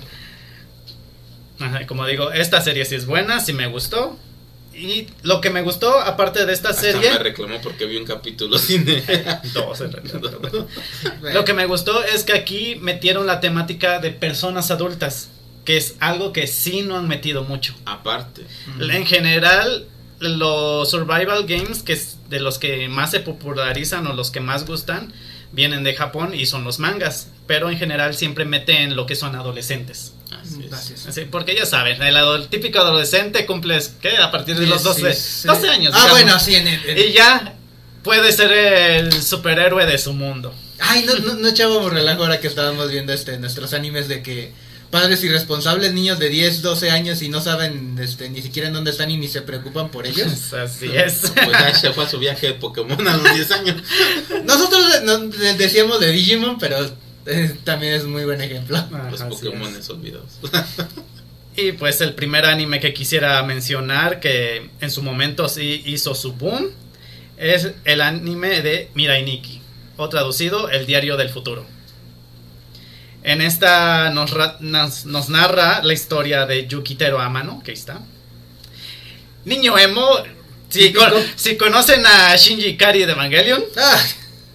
Ajá, como digo, esta serie sí es buena, sí me gustó. Y lo que me gustó, aparte de esta Hasta serie... me reclamó porque vi un capítulo sin Dos, en realidad, bueno. Lo que me gustó es que aquí metieron la temática de personas adultas, que es algo que sí no han metido mucho. Aparte. En general, los survival games, que es de los que más se popularizan o los que más gustan, vienen de Japón y son los mangas. Pero en general siempre meten lo que son adolescentes. Así es. Gracias. Así, porque ya saben, el ado- típico adolescente cumples, ¿qué? A partir de los 12, 16. 12 años. Ah, digamos. bueno, sí, en el. en- Y ya puede ser el superhéroe de su mundo. Ay, no, no, no echábamos relajo ahora que estábamos viendo este nuestros animes de que padres irresponsables, niños de 10, 12 años y no saben este, ni siquiera en dónde están y ni se preocupan por ellos. Así es. Pues ya se fue a su viaje de Pokémon a los 10 años. Nosotros eh, decíamos de Digimon, pero eh, también es muy buen ejemplo. Los Pokémon es. olvidados. Y pues el primer anime que quisiera mencionar que en su momento sí hizo su boom es el anime de Mirai Nikki, o traducido El Diario del Futuro. En esta nos, nos, nos narra la historia de Yukitero Amano, que ahí está. Niño emo, si, con- si conocen a Shinji Ikari de Evangelion, Ah,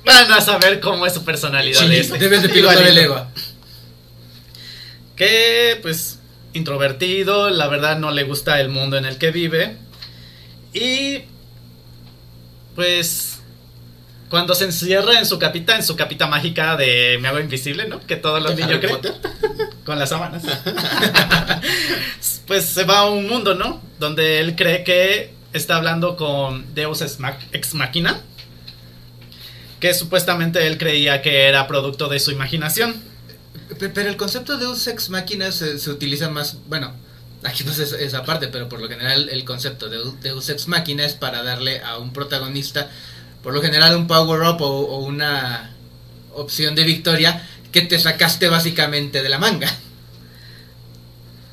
van a saber cómo es su personalidad. Shinji, Este. debes de pilotar el. Eva. que pues introvertido, la verdad no le gusta el mundo en el que vive y pues cuando se encierra en su capita, en su capita mágica de me hago invisible, ¿no? Que todos los ¿Harry niños creen con las sábanas. pues se va a un mundo, ¿no? Donde él cree que está hablando con Deus Ex Mach- Ex Machina, que supuestamente él creía que era producto de su imaginación. Pe- Pero el concepto de Deus Ex Machina se, se utiliza más, bueno, aquí no es esa parte, pero por lo general el concepto de Deus Ex Machina es para darle a un protagonista, por lo general un power up o, o una opción de victoria que te sacaste básicamente de la manga.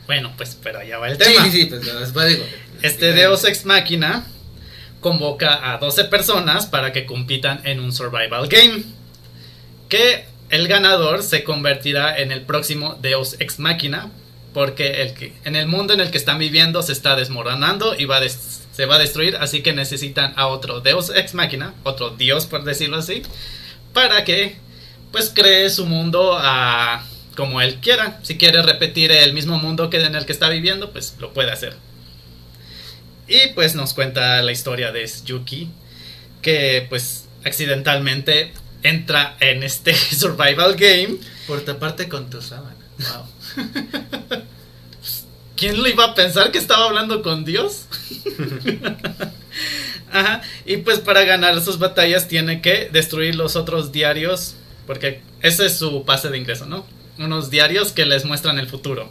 Bueno, pues pero allá va el tema. sí, sí, pues después digo. Este Deus Ex Machina convoca a 12 personas para que compitan en un survival game. Que el ganador se convertirá en el próximo Deus Ex Machina. Porque el que, en el mundo en el que están viviendo se está desmoronando y va a des- se va a destruir. Así que necesitan a otro Deus Ex Machina, otro Dios por decirlo así. Para que pues cree su mundo a como él quiera. Si quiere repetir el mismo mundo que en el que está viviendo, pues lo puede hacer. Y pues nos cuenta la historia de Yuki, que pues accidentalmente entra en este survival game. Por taparte con tu sábana. Wow. ¿Quién lo iba a pensar que estaba hablando con Dios? Ajá, y pues para ganar sus batallas tiene que destruir los otros diarios, porque ese es su pase de ingreso, ¿no? Unos diarios que les muestran el futuro.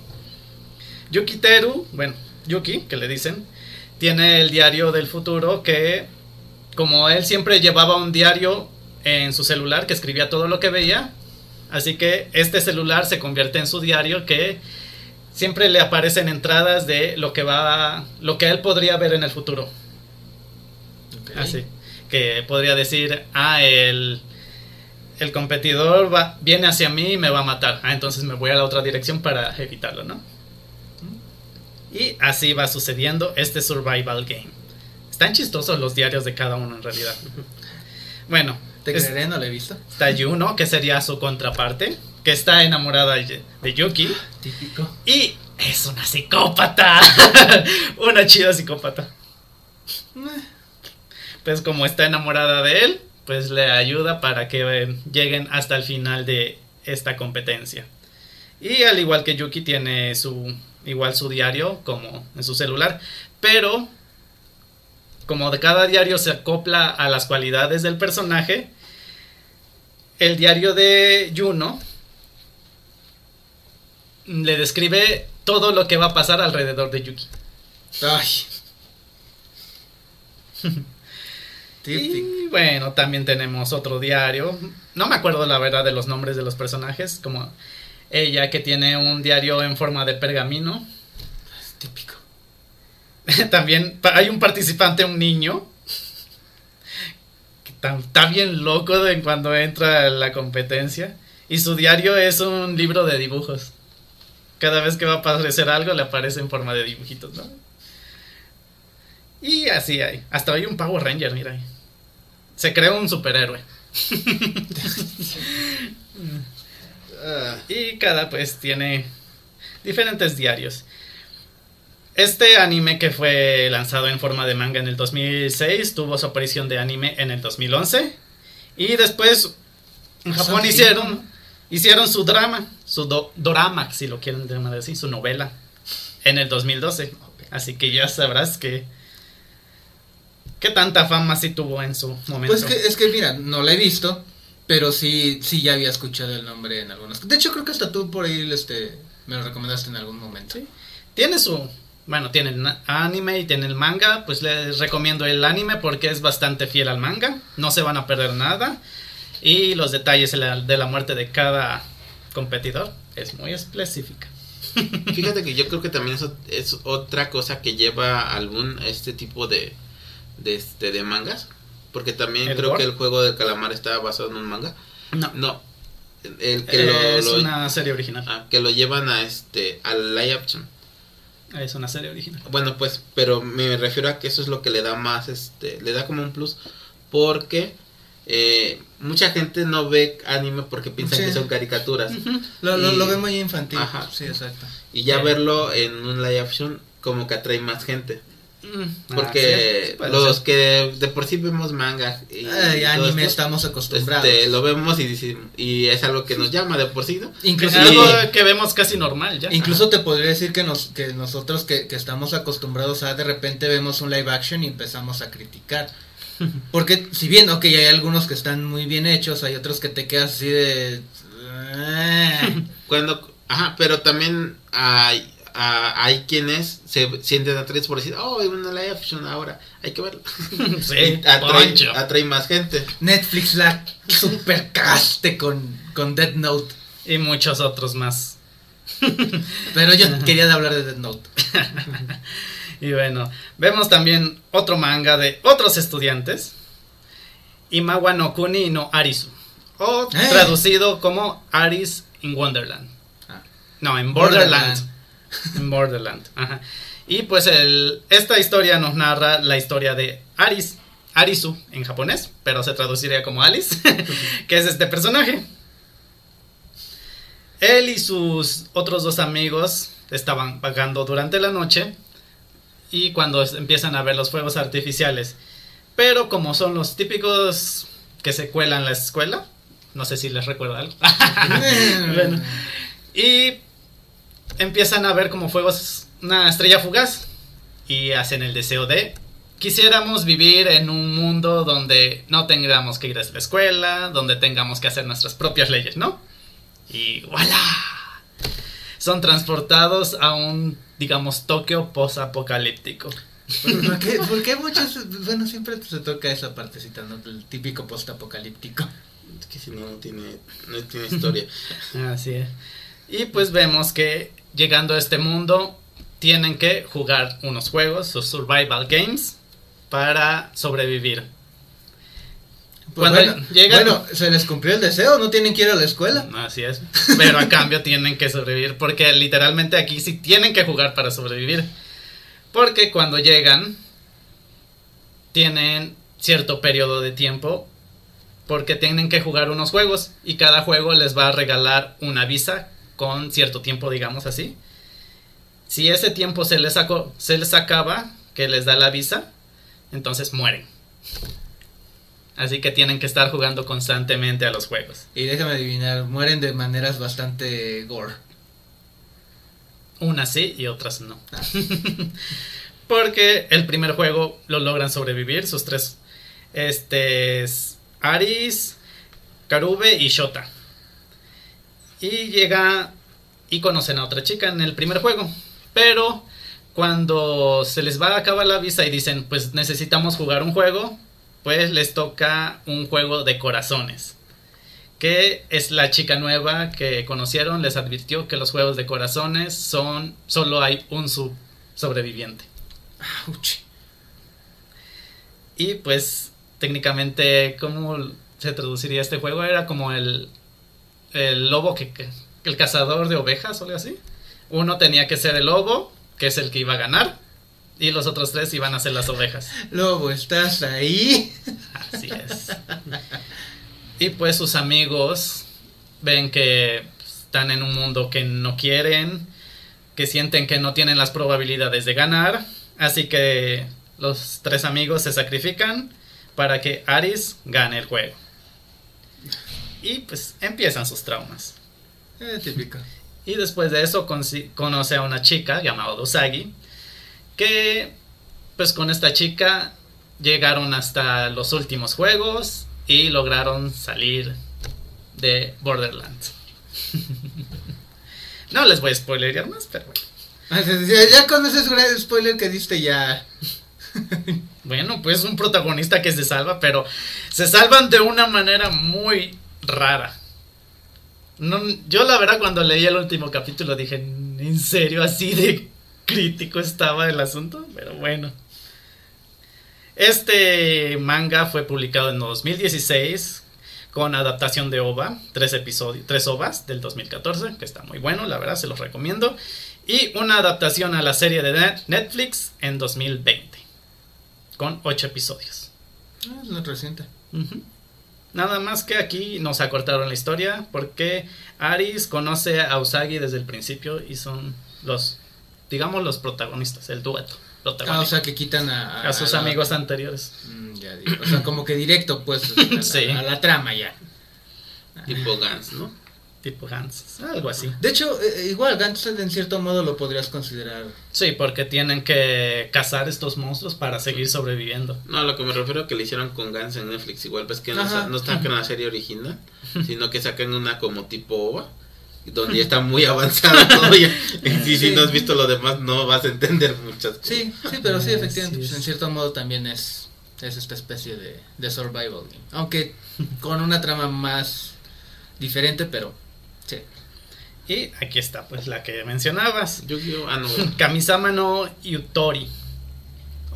Yuki Teru, bueno, Yuki, que le dicen, tiene el diario del futuro que, como él siempre llevaba un diario en su celular que escribía todo lo que veía, así que este celular se convierte en su diario que siempre le aparecen entradas de lo que va, lo que él podría ver en el futuro. Así. Que podría decir, ah, el, el competidor va, viene hacia mí y me va a matar. Ah, entonces me voy a la otra dirección para evitarlo, ¿no? Y así va sucediendo este survival game. Están chistosos los diarios de cada uno en realidad. Bueno, ¿Te creeré? No lo he visto. está Yuno, que sería su contraparte, que está enamorada de Yuki. Típico. Y es una psicópata. una chida psicópata. Pues como está enamorada de él, pues le ayuda para que eh, lleguen hasta el final de esta competencia. Y al igual que Yuki tiene su igual su diario como en su celular, pero como de cada diario se acopla a las cualidades del personaje, el diario de Juno le describe todo lo que va a pasar alrededor de Yuki. Ay. Y bueno, también tenemos otro diario. No me acuerdo la verdad de los nombres de los personajes, como ella que tiene un diario en forma de pergamino. Típico. También hay un participante, un niño, que está, está bien loco de cuando entra a la competencia. Y su diario es un libro de dibujos. Cada vez que va a aparecer algo le aparece en forma de dibujitos, ¿no? Y así hay. Hasta hay un Power Ranger, mira ahí. Se creó un superhéroe. Y cada pues tiene diferentes diarios. Este anime que fue lanzado en forma de manga en el 2006 tuvo su aparición de anime en el 2011 y después en Bastante Japón hicieron hicieron su drama, su do- dorama, si lo quieren llamar así, su novela en el 2012. Así que ya sabrás que qué tanta fama sí tuvo en su momento. Pues que, es que mira, no la he visto, pero sí, sí ya había escuchado el nombre en algunos. De hecho, creo que hasta tú por ahí este, me lo recomendaste en algún momento. Sí. Tiene su. Bueno, tiene el anime y tiene el manga. Pues les recomiendo el anime porque es bastante fiel al manga. No se van a perder nada. Y los detalles de la, de la muerte de cada competidor es muy específica. Fíjate que yo creo que también eso es otra cosa que lleva algún este tipo de de este de mangas, porque también ¿El creo que el juego del calamar está basado en un manga. No. No, el que lo, es lo- una serie original. ah, que lo llevan a este al live action. Es una serie original. Bueno, pues, pero me refiero a que eso es lo que le da más, este, le da como un plus, porque eh, mucha gente no ve anime porque piensan Sí. que son caricaturas. Lo, lo, Y- lo ve muy infantil. Ajá. Sí, exacto. Y ya Sí. verlo en un live action como que atrae más gente. Mm, Porque ah, sí, los ser. que de por sí vemos manga y, Ay, y todo anime esto, estamos acostumbrados. este, lo vemos y, y es algo que nos llama de por sí, ¿no? Incluso, Es algo que vemos casi normal ya. incluso te podría decir que, nos, que nosotros que, que estamos acostumbrados a de repente vemos un live action y empezamos a criticar. Porque si bien, ok, hay algunos que están muy bien hechos, hay otros que te quedas así de... "Ah". Cuando, ajá, pero también hay, a- hay quienes se sienten atraídos por decir, oh, hay una live action ahora, hay que verlo. sí, atrae, atrae más gente. Netflix la super cagaste con, con Death Note. Y muchos otros más. Pero yo quería hablar de Death Note. Y bueno, vemos también otro manga de otros estudiantes. Imawa no Kuni no Arisu. O ¡Eh! traducido como Aris in Wonderland. Ah. No, en Borderland. Borderland. en Borderland. Ajá. Y pues el, esta historia nos narra la historia de Aris. Arisu en japonés, pero se traduciría como Alice, que es este personaje. Él y sus otros dos amigos estaban vagando durante la noche y cuando empiezan a ver los fuegos artificiales. Pero como son los típicos que se cuelan en la escuela, no sé si les recuerda algo. Bueno. Y empiezan a ver como fuegos, una estrella fugaz y hacen el deseo de quisiéramos vivir en un mundo donde no tengamos que ir a la escuela, donde tengamos que hacer nuestras propias leyes, ¿no? Y voilà. Son transportados a un, digamos, Tokio post-apocalíptico. ¿Por qué, por qué muchos, bueno, siempre se toca esa partecita, ¿no? El típico post-apocalíptico. Es que si no, no tiene, no tiene historia. Así es. Y pues vemos que llegando a este mundo tienen que jugar unos juegos, sus survival games, para sobrevivir. Pues Cuando bueno, llegan- bueno, se les cumplió el deseo, no tienen que ir a la escuela. Así es. Pero a cambio tienen que sobrevivir. Porque literalmente aquí sí tienen que jugar para sobrevivir. Porque cuando llegan, tienen cierto periodo de tiempo. Porque tienen que jugar unos juegos. Y cada juego les va a regalar una visa con cierto tiempo, digamos así. Si ese tiempo se les, saco- se les acaba, que les da la visa, entonces mueren. Así que tienen que estar jugando constantemente a los juegos. Y déjame adivinar, mueren de maneras bastante gore. Unas sí y otras no. Porque el primer juego lo logran sobrevivir sus tres. Este es Aris, Karube y Shota. Y llega y conocen a otra chica en el primer juego. Pero cuando se les va a acabar la visa y dicen, pues necesitamos jugar un juego, pues les toca un juego de corazones. Que es la chica nueva que conocieron, les advirtió que los juegos de corazones son, solo hay un sub- sobreviviente. Ouch. Y pues técnicamente, ¿cómo se traduciría este juego? Era como el, el lobo que, que- el cazador de ovejas o algo así. Uno tenía que ser el lobo, que es el que iba a ganar, y los otros tres iban a ser las ovejas. Lobo, ¿estás ahí? Así es. Y pues sus amigos ven que están en un mundo que no quieren, que sienten que no tienen las probabilidades de ganar, así que los tres amigos se sacrifican para que Aris gane el juego. Y pues empiezan sus traumas. Eh, típico. Y después de eso conoce a una chica llamada Usagi. Que pues con esta chica llegaron hasta los últimos juegos y lograron salir de Borderlands. no les voy a spoilerear más, pero bueno. Ya, ya con ese gran spoiler que diste ya. Bueno, pues un protagonista que se salva, pero se salvan de una manera muy rara. No, yo la verdad cuando leí el último capítulo dije, ¿en serio así de crítico estaba el asunto? Pero bueno. Este manga fue publicado en 2016 con adaptación de OVA, tres episodios, tres OVAs del 2014, que está muy bueno, la verdad se los recomiendo, y una adaptación a la serie de Net- Netflix en 2020 con ocho episodios. Ah, es muy reciente. Nada más que aquí nos acortaron la historia porque Aris conoce a Usagi desde el principio y son los, digamos, los protagonistas, el dueto. Ah, o protagónico, sea que quitan a, a sus amigos anteriores. Mm, ya digo. O sea, como que directo, pues. a la- Sí. a la trama ya. Tipo Gans, ¿no? Tipo Hans, algo así. De hecho, eh, igual Gantz en cierto modo lo podrías considerar. Sí, porque tienen que cazar estos monstruos para seguir sobreviviendo. No, a lo que me refiero a que le hicieron con Gans en Netflix. Igual ves que no, no sacan la serie original, sino que sacan una como tipo OVA, donde ya está muy avanzado todo. Ya. Y si, no has visto lo demás, no vas a entender muchas cosas. Sí, sí, pero sí, Ah, efectivamente, pues, es. en cierto modo también es, es esta especie de, de survival game. Aunque con una trama más diferente, pero sí. Y aquí está, pues la que mencionabas. Yu-Gi-Oh! Ah, no. Kamisama no Yutori.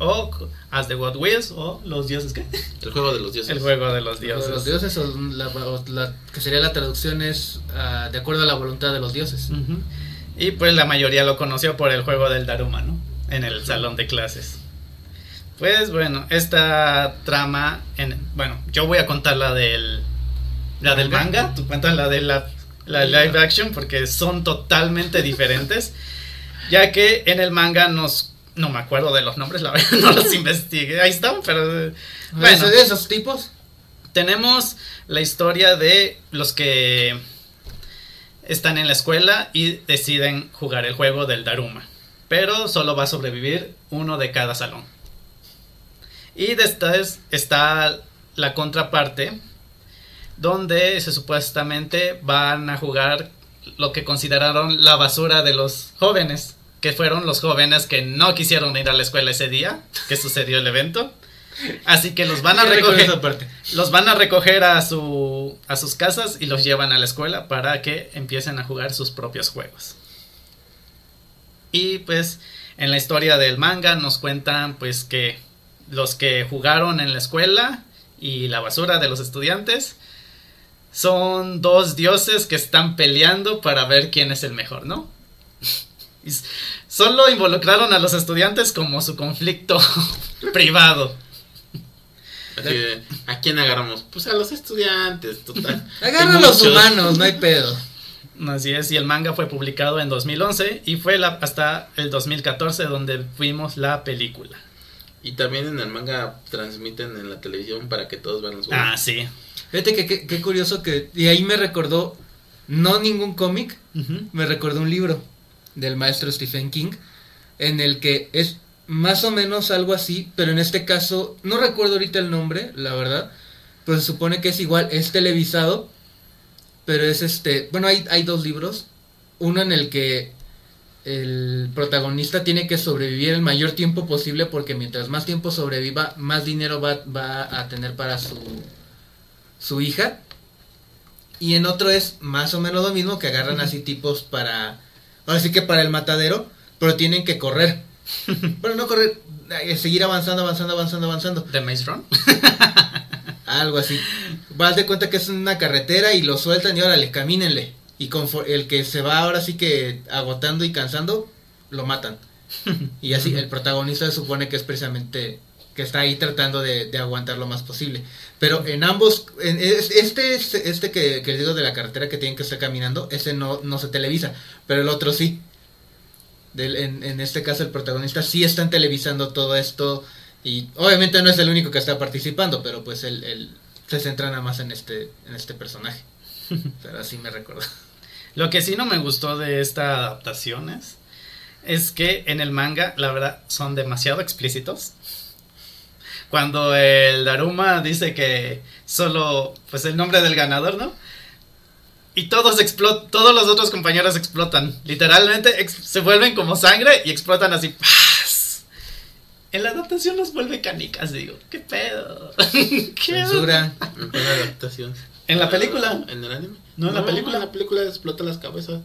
O As the God Wills o Los Dioses. ¿qué? El juego de los dioses. El juego de los Lo de dioses. Los dioses, o la, o la- que sería la traducción es ah, de acuerdo a la voluntad de los dioses. Y pues la mayoría lo conoció por el juego del Daruma, ¿no? En el salón de clases. Pues bueno, esta trama, en, bueno, yo voy a contar la del, la del ¿Manga? manga, tú cuentas la de la, la live action porque son totalmente diferentes, ya que en el manga nos, no me acuerdo de los nombres, la verdad no los investigué, ahí están, pero eh, bueno, ¿De esos tipos? tenemos la historia de los que están en la escuela y deciden jugar el juego del Daruma. Pero solo va a sobrevivir uno de cada salón. Y después está la contraparte, donde se supuestamente van a jugar lo que consideraron la basura de los jóvenes, que fueron los jóvenes que no quisieron ir a la escuela ese día, que sucedió el evento. Así que los van a recoger, los van a recoger a su a sus casas y los llevan a la escuela para que empiecen a jugar sus propios juegos. Y pues en la historia del manga nos cuentan pues que los que jugaron en la escuela y la basura de los estudiantes son dos dioses que están peleando para ver quién es el mejor, ¿no? Solo involucraron a los estudiantes como su conflicto privado. Así de, ¿A quién agarramos? Pues a los estudiantes, total. Agarra a los muchos. humanos, no hay pedo. Así es, y el manga fue publicado en 2011 y fue la- hasta el 2014 donde vimos la película. Y también en el manga transmiten en la televisión para que todos vean los Ah, juegos. sí. Fíjate que qué curioso que... Y ahí me recordó, no ningún cómic, me recordó un libro del maestro Stephen King, en el que es más o menos algo así, pero en este caso, no recuerdo ahorita el nombre, la verdad, pero se supone que es igual, es televisado, pero es este, bueno, hay, hay dos libros, uno en el que el protagonista tiene que sobrevivir el mayor tiempo posible porque mientras más tiempo sobreviva, más dinero va, va a tener para su, su hija. Y en otro es más o menos lo mismo que agarran así tipos para, ahora sí que para el matadero, pero tienen que correr. bueno, no correr, seguir avanzando, avanzando, avanzando, avanzando. The Maze Run. Algo así. Vas de cuenta que es una carretera y lo sueltan y órale, camínenle. Y el que se va ahora sí que agotando y cansando, lo matan. Y así, el protagonista se supone que es precisamente que está ahí tratando de, de aguantar lo más posible. Pero en ambos, en es- este, este, este que, que les digo de la carretera que tienen que estar caminando, ese no, no se televisa, pero el otro sí. Del- en, en este caso el protagonista sí están televisando todo esto y obviamente no es el único que está participando, pero pues él, él se centra nada más en este, en este personaje. Pero así me recuerdo. Lo que sí no me gustó de esta adaptación es, es que en el manga, la verdad, son demasiado explícitos. Cuando el Daruma dice que solo, pues el nombre del ganador, ¿no? Y todos explotan, todos los otros compañeros explotan. Literalmente ex- se vuelven como sangre y explotan así. ¡paz! En la adaptación los vuelve canicas, digo. ¿Qué pedo? ¿Qué Censura. En la adaptación. ¿En la película? ¿En el anime? No, en la película. En la película explota las cabezas.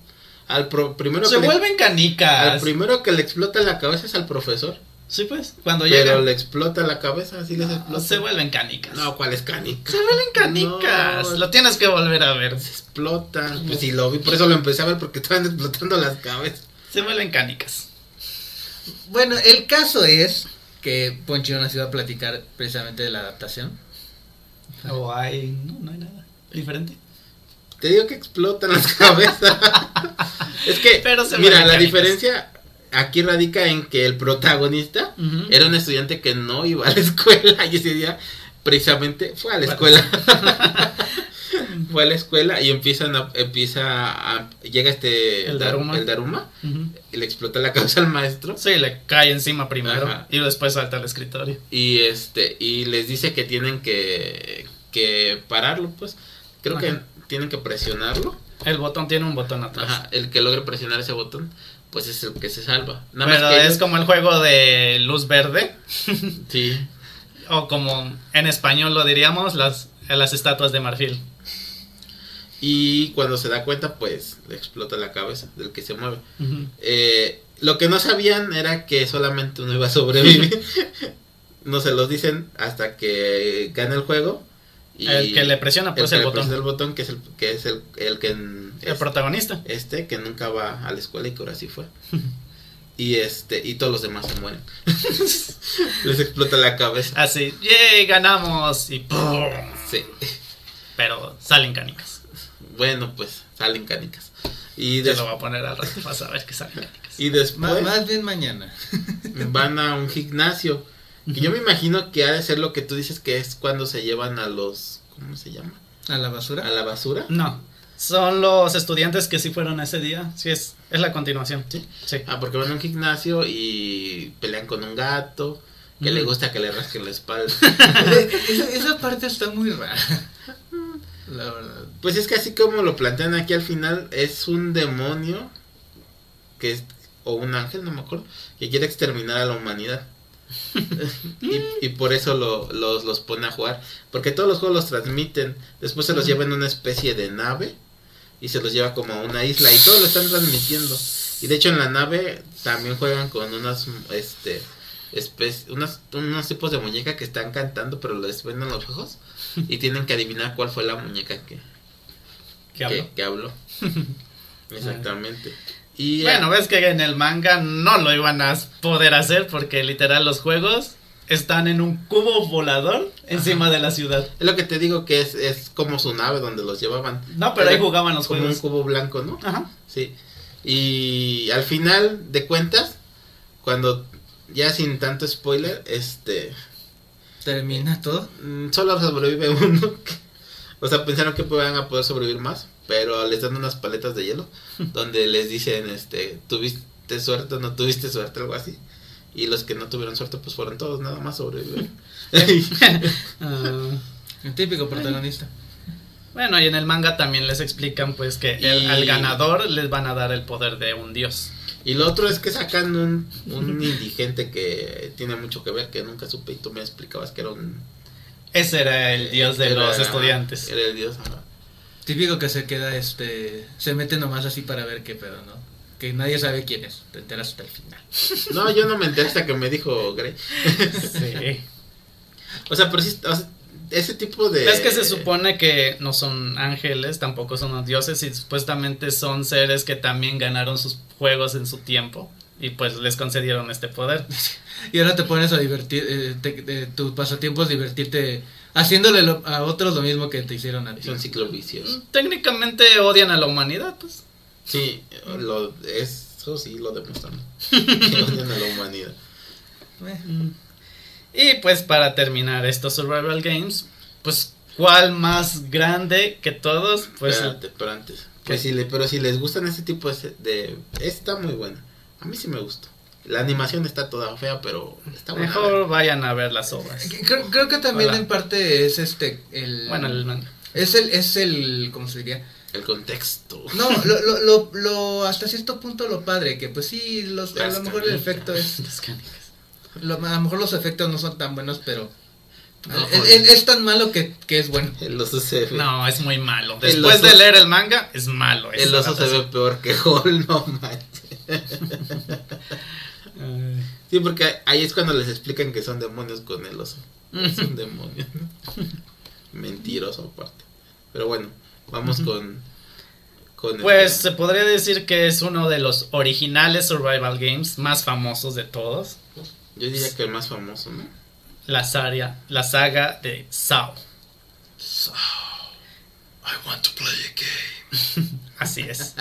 Al pro- primero Se que le- vuelven al canicas. primero que le explota la cabeza es al profesor. Sí, pues, cuando Pero llegan. le explota la cabeza, así les explota. Se vuelven canicas. No, ¿cuál es canica? Se vuelven canicas. No. Lo tienes que volver a ver. Se explotan. Pues sí, lo vi, por eso lo empecé a ver porque estaban explotando las cabezas. Se vuelven canicas. Bueno, el caso es que Ponchino nos iba a platicar precisamente de la adaptación. O hay. No, no hay nada. Diferente. Te digo que explotan las cabezas. es que, Pero se mira, la canicas. diferencia aquí radica en que el protagonista era un estudiante que no iba a la escuela y ese día precisamente fue a la escuela. fue a la escuela y empiezan a, empieza a, llega este El Daruma. el Daruma y le explota la cabeza al maestro Sí, le cae encima primero Ajá. y después salta al escritorio. y este y les dice que tienen que que pararlo, pues. Creo que tienen que presionarlo. El botón tiene un botón atrás. Ajá, el que logre presionar ese botón, pues es el que se salva. Nada Pero más que es ellos- como el juego de luz verde. Sí. O como en español lo diríamos, las, las estatuas de marfil. Y cuando se da cuenta, pues le explota la cabeza del que se mueve. Eh, lo que no sabían era que solamente uno iba a sobrevivir. no se los dicen hasta que gana el juego. Y El que le presiona, pues, que el le botón. presiona el botón, que es el que es el, el que en- El es- protagonista. este que nunca va a la escuela y que ahora sí fue. y este y todos los demás se mueren. Les explota la cabeza. Así, ¡yay! Ganamos. Y ¡pum! Sí. Pero salen canicas. Bueno, pues salen canicas. Y, des- lo voy a poner al rato. Vas a ver que salen canicas. y después más bien mañana. van a un gimnasio. Y yo me imagino que ha de ser lo que tú dices que es cuando se llevan a los ¿cómo se llama? ¿A la basura? A la basura. No. Son los estudiantes que sí fueron ese día. Sí, es, es la continuación. Sí. Sí. Ah, porque van a un gimnasio y pelean con un gato que le gusta que le rasquen la espalda. esa, esa parte está muy rara. La verdad. Pues es que así como lo plantean aquí al final, es un demonio que es, o un ángel, no me acuerdo, que quiere exterminar a la humanidad. y, y por eso lo- los, los pone a jugar. Porque todos los juegos los transmiten, después se los lleva en una especie de nave y se los lleva como a una isla y todos lo están transmitiendo. Y de hecho en la nave también juegan con unas este unas, unos tipos de muñeca que están cantando pero les ven en los ojos y tienen que adivinar cuál fue la muñeca que, ¿Qué hablo? que, habló. Exactamente. Y Bueno, ves que en el manga no lo iban a poder hacer porque literal los juegos están en un cubo volador encima de la ciudad. es lo que te digo que es, es como su nave donde los llevaban. No, pero ahí jugaban los como un juegos. cubo blanco, ¿no? Ajá. Sí. Y al final de cuentas, cuando ya sin tanto spoiler, este Termina todo. mm, solo sobrevive uno. O sea, pensaron que van a poder sobrevivir más, pero les dan unas paletas de hielo donde les dicen, este, tuviste suerte o no tuviste suerte, algo así. Y los que no tuvieron suerte, pues fueron todos, nada más sobrevivieron. Ah, El típico protagonista. bueno, y en el manga también les explican pues que el- al ganador les van a dar el poder de un dios. y lo otro es que sacan un, un indigente que tiene mucho que ver, que nunca supe y tú me explicabas que era un... Ese era el dios de era- los estudiantes. Era el dios, ajá. Típico que se queda, este, se mete nomás así para ver qué pedo, ¿no? Que nadie sabe quién es, te enteras hasta el final. No, yo no me enteré hasta que me dijo Grey. Sí. O sea, pero sí, o sea, ese tipo de... Es que se supone que no son ángeles, tampoco son dioses y supuestamente son seres que también ganaron sus juegos en su tiempo y pues les concedieron este poder. Y ahora te pones a divertir, eh, te- tu pasatiempo es divertirte haciéndole lo- a otros lo mismo que te hicieron a ti. Es un ciclo vicioso. Técnicamente odian a la humanidad, pues. Sí, lo, eso sí lo demuestran. Que odian a la humanidad. Eh, Y pues para terminar estos survival games, pues ¿cuál más grande que todos? Pues Espérate, pero antes. Pues si le, pero si les gustan ese tipo de, de... Está muy buena. A mí sí me gustó. La animación está toda fea, pero está buena. mejor vayan a ver las obras. Creo, creo que también Hola. en parte es este, el... Bueno, el manga. Es el, es el, ¿cómo se diría? El contexto. No, lo, lo, lo, lo- hasta cierto punto lo padre, que pues sí, los, a lo mejor el efecto es, Las canicas. lo- a lo mejor los efectos no son tan buenos, pero No, es, es- es tan malo que, que es bueno. El oso se ve... No, es muy malo. Después oso- de leer el manga, es malo. el oso se ve peor que Hall, no manches. Sí, porque ahí es cuando les explican que son demonios con el oso. Es un demonio. Mentiroso aparte. Pero bueno, vamos con... con Pues se podría decir que es uno de los originales survival games más famosos de todos. Yo diría que el más famoso, ¿no? La saga, la saga de Sao. I want to play a game. Así es.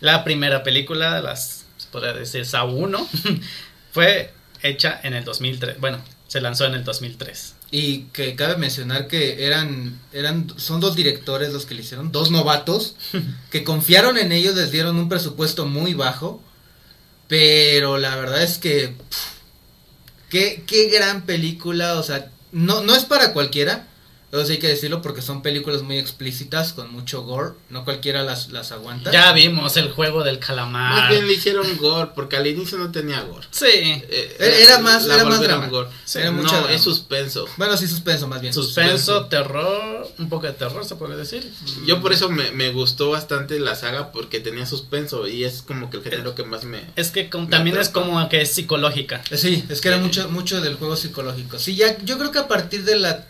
La primera película, las, se podría decir Sao 1, fue hecha en el 2003. Bueno, se lanzó en el 2003. Y que cabe mencionar que eran, eran, son dos directores los que le hicieron, dos novatos, que confiaron en ellos, les dieron un presupuesto muy bajo, pero la verdad es que, pff, qué, qué gran película, o sea, no, no es para cualquiera, eso sí hay que decirlo porque son películas muy explícitas, con mucho gore, no cualquiera las, las aguanta. Ya vimos el juego del Más calamar. bien le hicieron gore, porque al inicio no tenía gore. Sí. Eh, Era más- era más drama. gore. Sí, era no, drama. es suspenso. Bueno, sí, suspenso más bien. Suspenso, terror, un poco de terror se puede decir. Yo por eso me, me gustó bastante la saga, porque tenía suspenso y es como que el género que más me... Es que Me también es como que es psicológica. Eh, Sí, es que era Sí. mucho, mucho del juego psicológico. Sí, ya, yo creo que a partir de la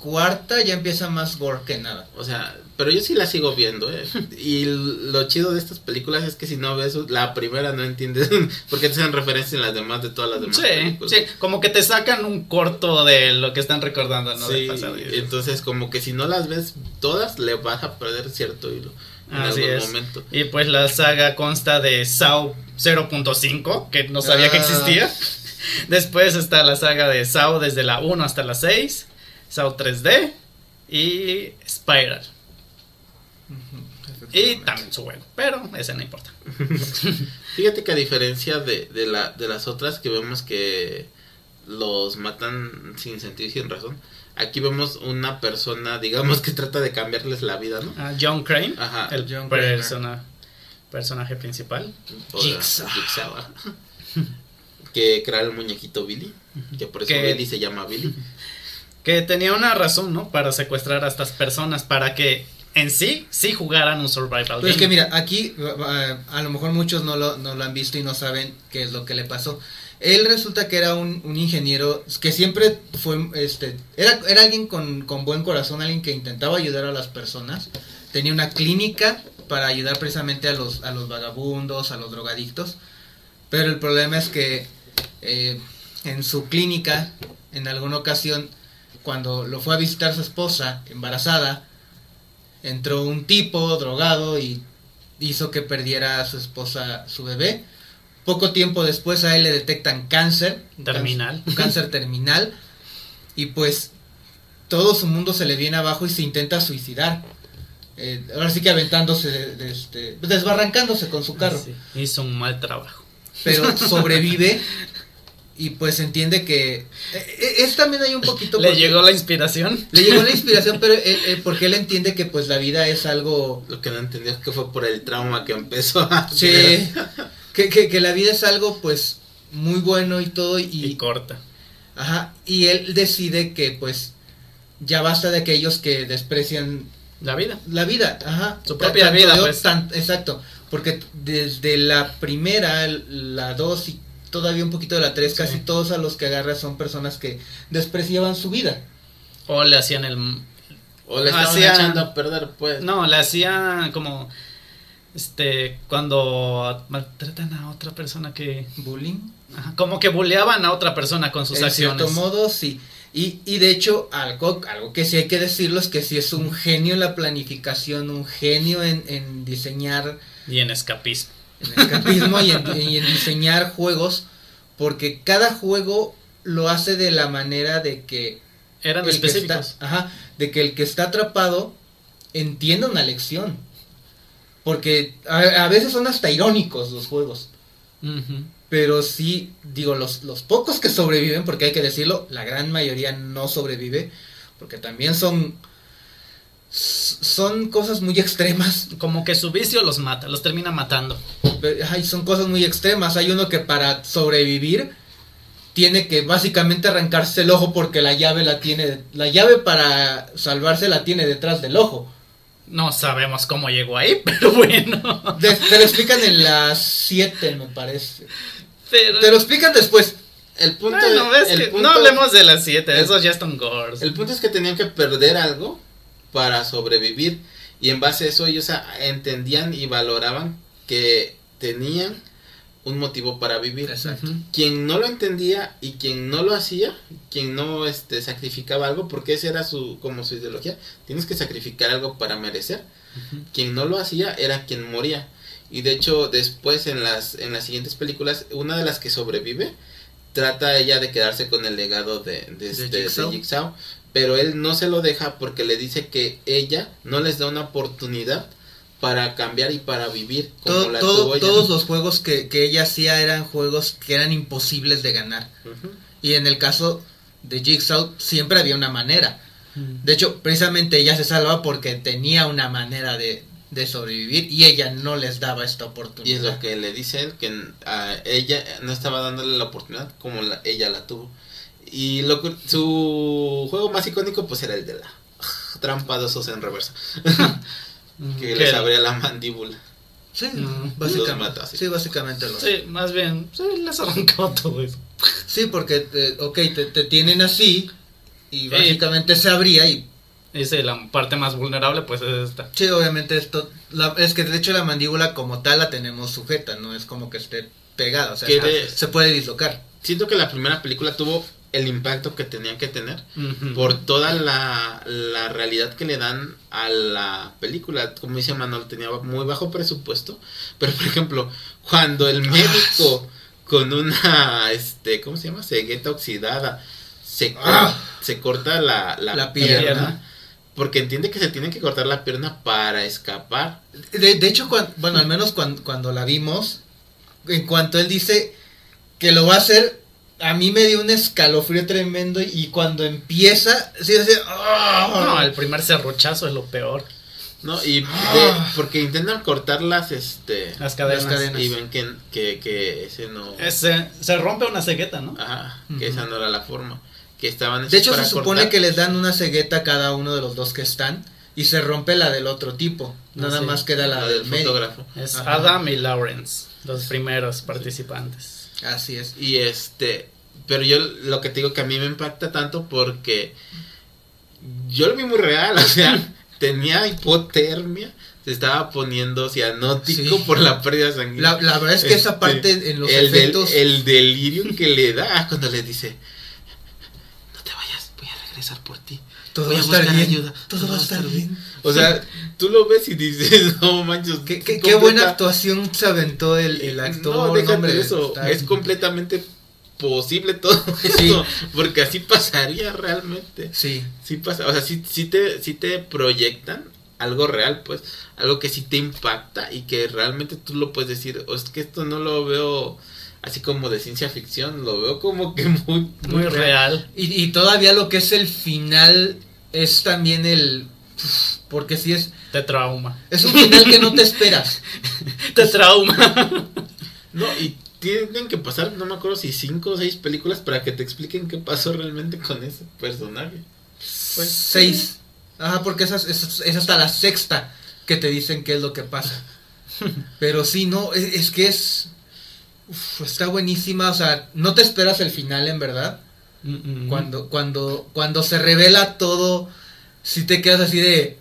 cuarta ya empieza más gore que nada. O sea, pero yo sí la sigo viendo, ¿eh? Y lo chido de estas películas es que si no ves la primera no entiendes por qué te hacen referencia en las demás de todas las demás Sí, películas. sí, como que te sacan un corto de lo que están recordando, ¿no? Sí, pasado entonces como que si no las ves todas le vas a perder cierto hilo en Así algún es. momento. Y pues la saga consta de SAO 0.5, que no sabía que Ah. existía. Después está la saga de SAO desde la 1 hasta la 6, SAO 3D y Spiral. Y también su juego, pero ese no importa. Fíjate que a diferencia de, de, la, de las otras que vemos que los matan sin sentido y sin razón. Aquí vemos una persona, digamos, que trata de cambiarles la vida, ¿no? Ah, John Crane, Ajá. el John persona- personaje principal. Jigsaw. Que crea el muñequito Billy, que por eso Que- Billy se llama Billy. Que tenía una razón, ¿no? Para secuestrar a estas personas, para que en sí, sí jugaran un survival Pues es game. que mira, aquí a, a lo mejor muchos no lo, no lo han visto y no saben qué es lo que le pasó. Él resulta que era un, un ingeniero que siempre fue, este, era, era alguien con, con buen corazón, alguien que intentaba ayudar a las personas. Tenía una clínica para ayudar precisamente a los, a los vagabundos, a los drogadictos. Pero el problema es que eh, en su clínica, en alguna ocasión, cuando lo fue a visitar su esposa embarazada, entró un tipo drogado y hizo que perdiera a su esposa, su bebé. Poco tiempo después a él le detectan cáncer. Terminal. Un cáncer terminal. Y pues todo su mundo se le viene abajo y se intenta suicidar. Eh, ahora sí que aventándose, de- de este, desbarrancándose con su carro. Sí, hizo un mal trabajo. Pero sobrevive y pues entiende que... eh, eh, Es también hay un poquito... Le llegó la inspiración. le llegó la inspiración, pero él- él- porque él entiende que pues la vida es algo Lo que no entendió es que fue por el trauma que empezó a Sí, que, que, que la vida es algo pues muy bueno y todo y, Y corta. ajá, y él decide que pues ya basta de aquellos que desprecian La vida. la vida, ajá, Su propia tanto vida, pues. tan- exacto, porque desde la primera, la dos y todavía un poquito de la tres, Sí. casi todos a los que agarra son personas que despreciaban su vida. O le hacían el. O le estaban Hacían- echando a perder, pues. No, le hacían como. Este. Cuando maltratan a otra persona que. Bullying. ajá, como que buleaban a otra persona con sus en acciones. cierto modo, sí. Y, y de hecho, algo, algo que sí hay que decirlo es que sí es un genio en la planificación, un genio en, en diseñar Y en escapismo. En escapismo y en, y en diseñar juegos, porque cada juego lo hace de la manera de que Eran el que está, específicos. ajá, de que el que está atrapado entienda una lección. Porque a, a veces son hasta irónicos los juegos. Pero sí, digo, los, los pocos que sobreviven, porque hay que decirlo, la gran mayoría no sobrevive, porque también son, son cosas muy extremas. Como que su vicio los mata, los termina matando. Ay, son cosas muy extremas. Hay uno que para sobrevivir tiene que básicamente arrancarse el ojo porque la llave la tiene, la llave para salvarse la tiene detrás del ojo. No sabemos cómo llegó ahí, pero bueno. De- te lo explican en las 7, me parece. Pero, Te lo explican después. El punto, bueno, es- el que punto- no hablemos de las 7, el- esos ya están gores. El punto es que tenían que perder algo para sobrevivir y en base a eso ellos entendían y valoraban que tenían un motivo para vivir. Exacto. Quien no lo entendía y quien no lo hacía, quien no este sacrificaba algo, porque esa era su como su ideología, tienes que sacrificar algo para merecer. Quien no lo hacía era quien moría. Y de hecho, después en las en las siguientes películas, una de las que sobrevive trata ella de quedarse con el legado de, de, este- de Jigsaw. Pero él no se lo deja porque le dice que ella no les da una oportunidad para cambiar y para vivir como Todo- la todo- tuvo ella. todos los juegos que, que ella hacía eran juegos que eran imposibles de ganar. Y en el caso de Jigsaw siempre había una manera. Mm. De hecho, precisamente ella se salva porque tenía una manera de, de sobrevivir y ella no les daba esta Y oportunidad. es lo que le dice él, que a ella no estaba dándole la oportunidad como la- ella la tuvo. Y lo, su juego más icónico pues era el de la trampa de osos en reversa, que Que- les abría la mandíbula. Sí, Mm. básicamente. Los mata, sí. sí, básicamente lo Sí, más bien, sí, les arrancaba todo eso. Sí, porque, eh, ok, te, te tienen así y básicamente se abría y Dice, la parte más vulnerable, pues es esta. Sí, obviamente esto, la- es que de hecho la mandíbula como tal la tenemos sujeta, no es como que esté pegada, o sea, de- se puede dislocar. Siento que la primera película tuvo el impacto que tenía que tener por toda la, la realidad que le dan a la película. Como dice Manuel, tenía muy bajo presupuesto. Pero, por ejemplo, cuando el médico con una, este, ¿cómo se llama? Cegueta oxidada se, Ah. se corta la, la, La pierna. pierna. Porque entiende que se tiene que cortar la pierna para escapar. De, de hecho, cuan- bueno, al menos cuan- cuando la vimos, en cuanto él dice que lo va a hacer, a mí me dio un escalofrío tremendo y cuando empieza, sí, así, ¡ah! No, el primer serruchazo es lo peor. No, y de- Ah. porque intentan cortar las, este, Las cadenas. Las cadenas. y ven que, que, que ese no, Ese- se rompe una cegueta, ¿no? ajá, que Ujú. esa no era la forma, que estaban De hecho, se supone cortar. que les dan una cegueta a cada uno de los dos que están y se rompe la del otro tipo. Nada sí. más queda la, la del fotógrafo. Es Ajá. Adam y Lawrence, los primeros participantes. Así es. Y este, pero yo lo que te digo que a mí me impacta tanto porque yo lo vi muy real, o sea, tenía hipotermia, se estaba poniendo cianótico Sí. por la pérdida sanguínea. La, la verdad es que esa Este, parte en los el, del- efectos... el delirio que le da cuando le dice, no te vayas, voy a regresar por ti. Todo voy va a a estar bien. ayuda, Todo va a estar bien. O sea, tú lo ves y dices, no manches. Qué, qué- qué buena actuación se aventó el, el actor. No, déjate hombre, eso. está- Es completamente posible todo Sí. eso. Porque así pasaría realmente. Sí, Sí pasa. O sea, sí, sí, te, sí te proyectan algo real, pues. Algo que sí te impacta y que realmente tú lo puedes decir. O es que esto no lo veo así como de ciencia ficción. Lo veo como que muy, Muy real. Y, y todavía lo que es el final es también el... Porque sí es... Te trauma. Es un final que no te esperas. Te trauma. No, y tienen que pasar, no me acuerdo si cinco o seis películas para que te expliquen qué pasó realmente con ese personaje. Pues seis. Ajá, porque esa es, es- es hasta la sexta que te dicen qué es lo que pasa. Pero sí, no, es, es que es... uf, está buenísima, o sea, no te esperas el final en verdad. Mm, mm. Cuando, cuando, cuando se revela todo, si te quedas así de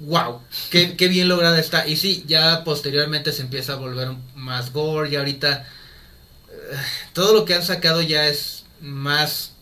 wow, qué, qué bien lograda está. Y sí, ya posteriormente se empieza a volver más gore, y ahorita eh, todo lo que han sacado ya es más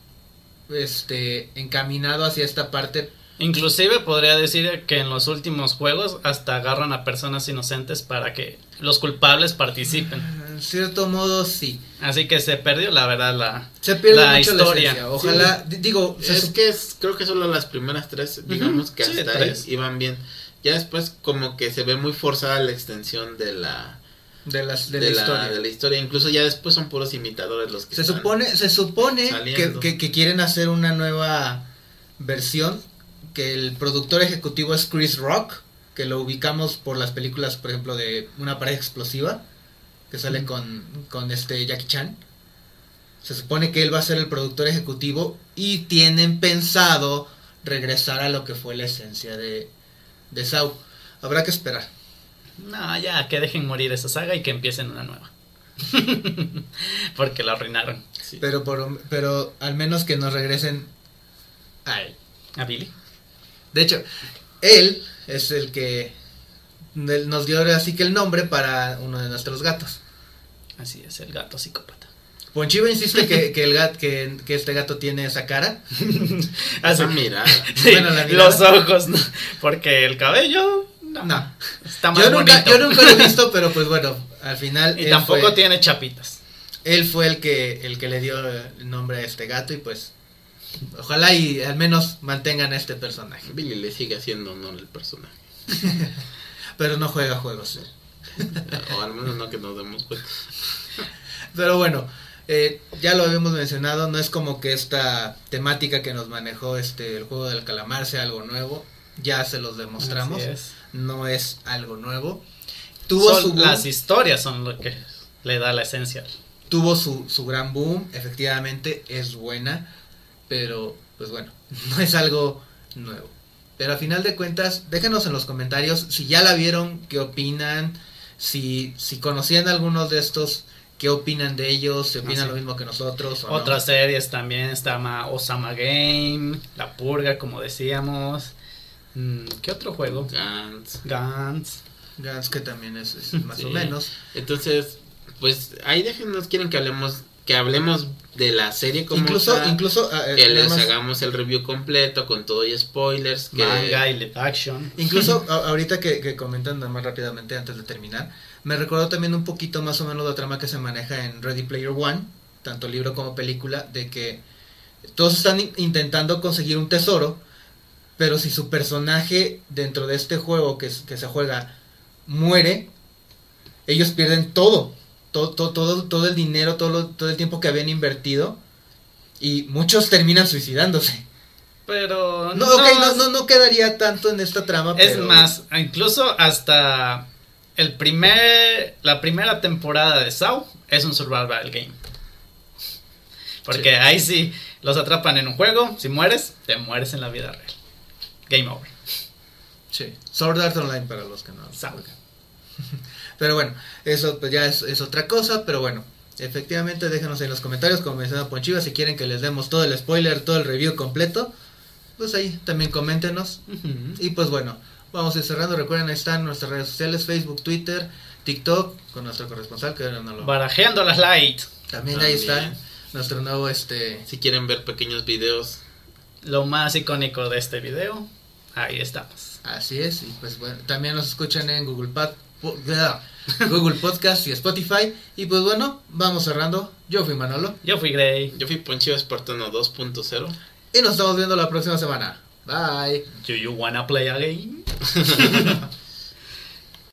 este encaminado hacia esta parte. Inclusive podría decir que en los últimos juegos hasta agarran a personas inocentes para que los culpables participen. En cierto modo, sí. Así que se perdió la verdad la... Se pierde La mucho historia. la. Ojalá, di- digo, Es que es, creo que solo las primeras tres, digamos que sí, hasta tres. ahí iban bien. Ya después como que se ve muy forzada la extensión de la, de, las, de, de, la, la, historia. de la historia. Incluso ya después son puros imitadores los que Se están. supone, se supone que- que quieren hacer una nueva versión, que el productor ejecutivo es Chris Rock, que lo ubicamos por las películas, por ejemplo, de Una pareja explosiva, que sale con, con este Jackie Chan. Se supone que él va a ser el productor ejecutivo y tienen pensado regresar a lo que fue la esencia de, de Saw. Habrá que esperar. No, ya, que dejen morir esa saga y que empiecen una nueva. Porque la arruinaron. Sí. Pero, por, pero al menos que nos regresen a él. ¿A Billy? De hecho, él es el que nos dio ahora sí que el nombre para uno de nuestros gatos. Así es, el gato psicópata. Ponchiva insiste que, que el gat, que, que este gato tiene esa cara. Así, Esa mirada. sí, Bueno, la mirada. los ojos, no, porque el cabello no, No. está más Yo nunca, bonito. yo nunca lo he visto, pero pues bueno, al final y tampoco fue, tiene chapitas. él fue el que el que le dio el nombre a este gato y pues ojalá y al menos mantengan a este personaje. Billy le sigue haciendo honor el personaje. Pero no juega juegos. o al menos no que nos demos cuenta. Pero bueno, eh, ya lo habíamos mencionado, no es como que esta temática que nos manejó este el juego del calamar sea algo nuevo. Ya se los demostramos. Es. No es algo nuevo. Tuvo Son- su boom, las historias son lo que le da la esencia. tuvo su, su gran boom, efectivamente es buena, pero pues bueno, no es algo nuevo. Pero a final de cuentas, déjenos en los comentarios si ya la vieron, qué opinan, si, si conocían algunos de estos, qué opinan de ellos, si opinan Ah, sí. lo mismo que nosotros. O no. Otras series también está Ma- Osama Game, La Purga, como decíamos. Mm, ¿Qué otro juego? Gantz. Gantz. Gans que también es, es más Sí. o menos. Entonces, pues ahí déjenos, quieren que hablemos que hablemos de la serie como Incluso, está, incluso, ah, eh, que les hagamos el review completo con todo y spoilers. Que, Manga y live action. Incluso a- ahorita que, que comentan nada más rápidamente antes de terminar, me recordó también un poquito más o menos la trama que se maneja en Ready Player One, tanto libro como película, de que todos están in- intentando conseguir un tesoro, pero si su personaje dentro de este juego que se juega muere, ellos pierden todo, todo, todo, todo, todo el dinero, todo, lo- todo el tiempo que habían invertido y muchos terminan suicidándose. Pero No, no, no, no quedaría tanto en esta trama. Es pero- más, incluso hasta el primer, la primera temporada de Saw es un survival game. Porque Sí. ahí sí los atrapan en un juego, si mueres, te mueres en la vida real. Game over. Sí. Sword Art Online para los que no. Saw. Pero bueno, eso pues ya es, es otra cosa, pero bueno. Efectivamente, déjenos en los comentarios, como mencionaba Ponchiva, si quieren que les demos todo el spoiler, todo el review completo, pues ahí también coméntenos. Y pues bueno, vamos a ir cerrando. Recuerden, ahí están nuestras redes sociales, Facebook, Twitter, TikTok, con nuestro corresponsal, que ahora no lo... Barajeando las light. También ahí está nuestro nuevo, este... Si quieren ver pequeños videos, Lo más icónico de este video. Ahí estamos. Así es, y pues bueno, también nos escuchan en Google, Pod- Google Podcast y Spotify. Y pues bueno, vamos cerrando. Yo fui Manolo Yo fui Grey. yo fui Ponchivo Espartano 2.0. y nos estamos viendo la próxima semana. Bye. Do you wanna play a game?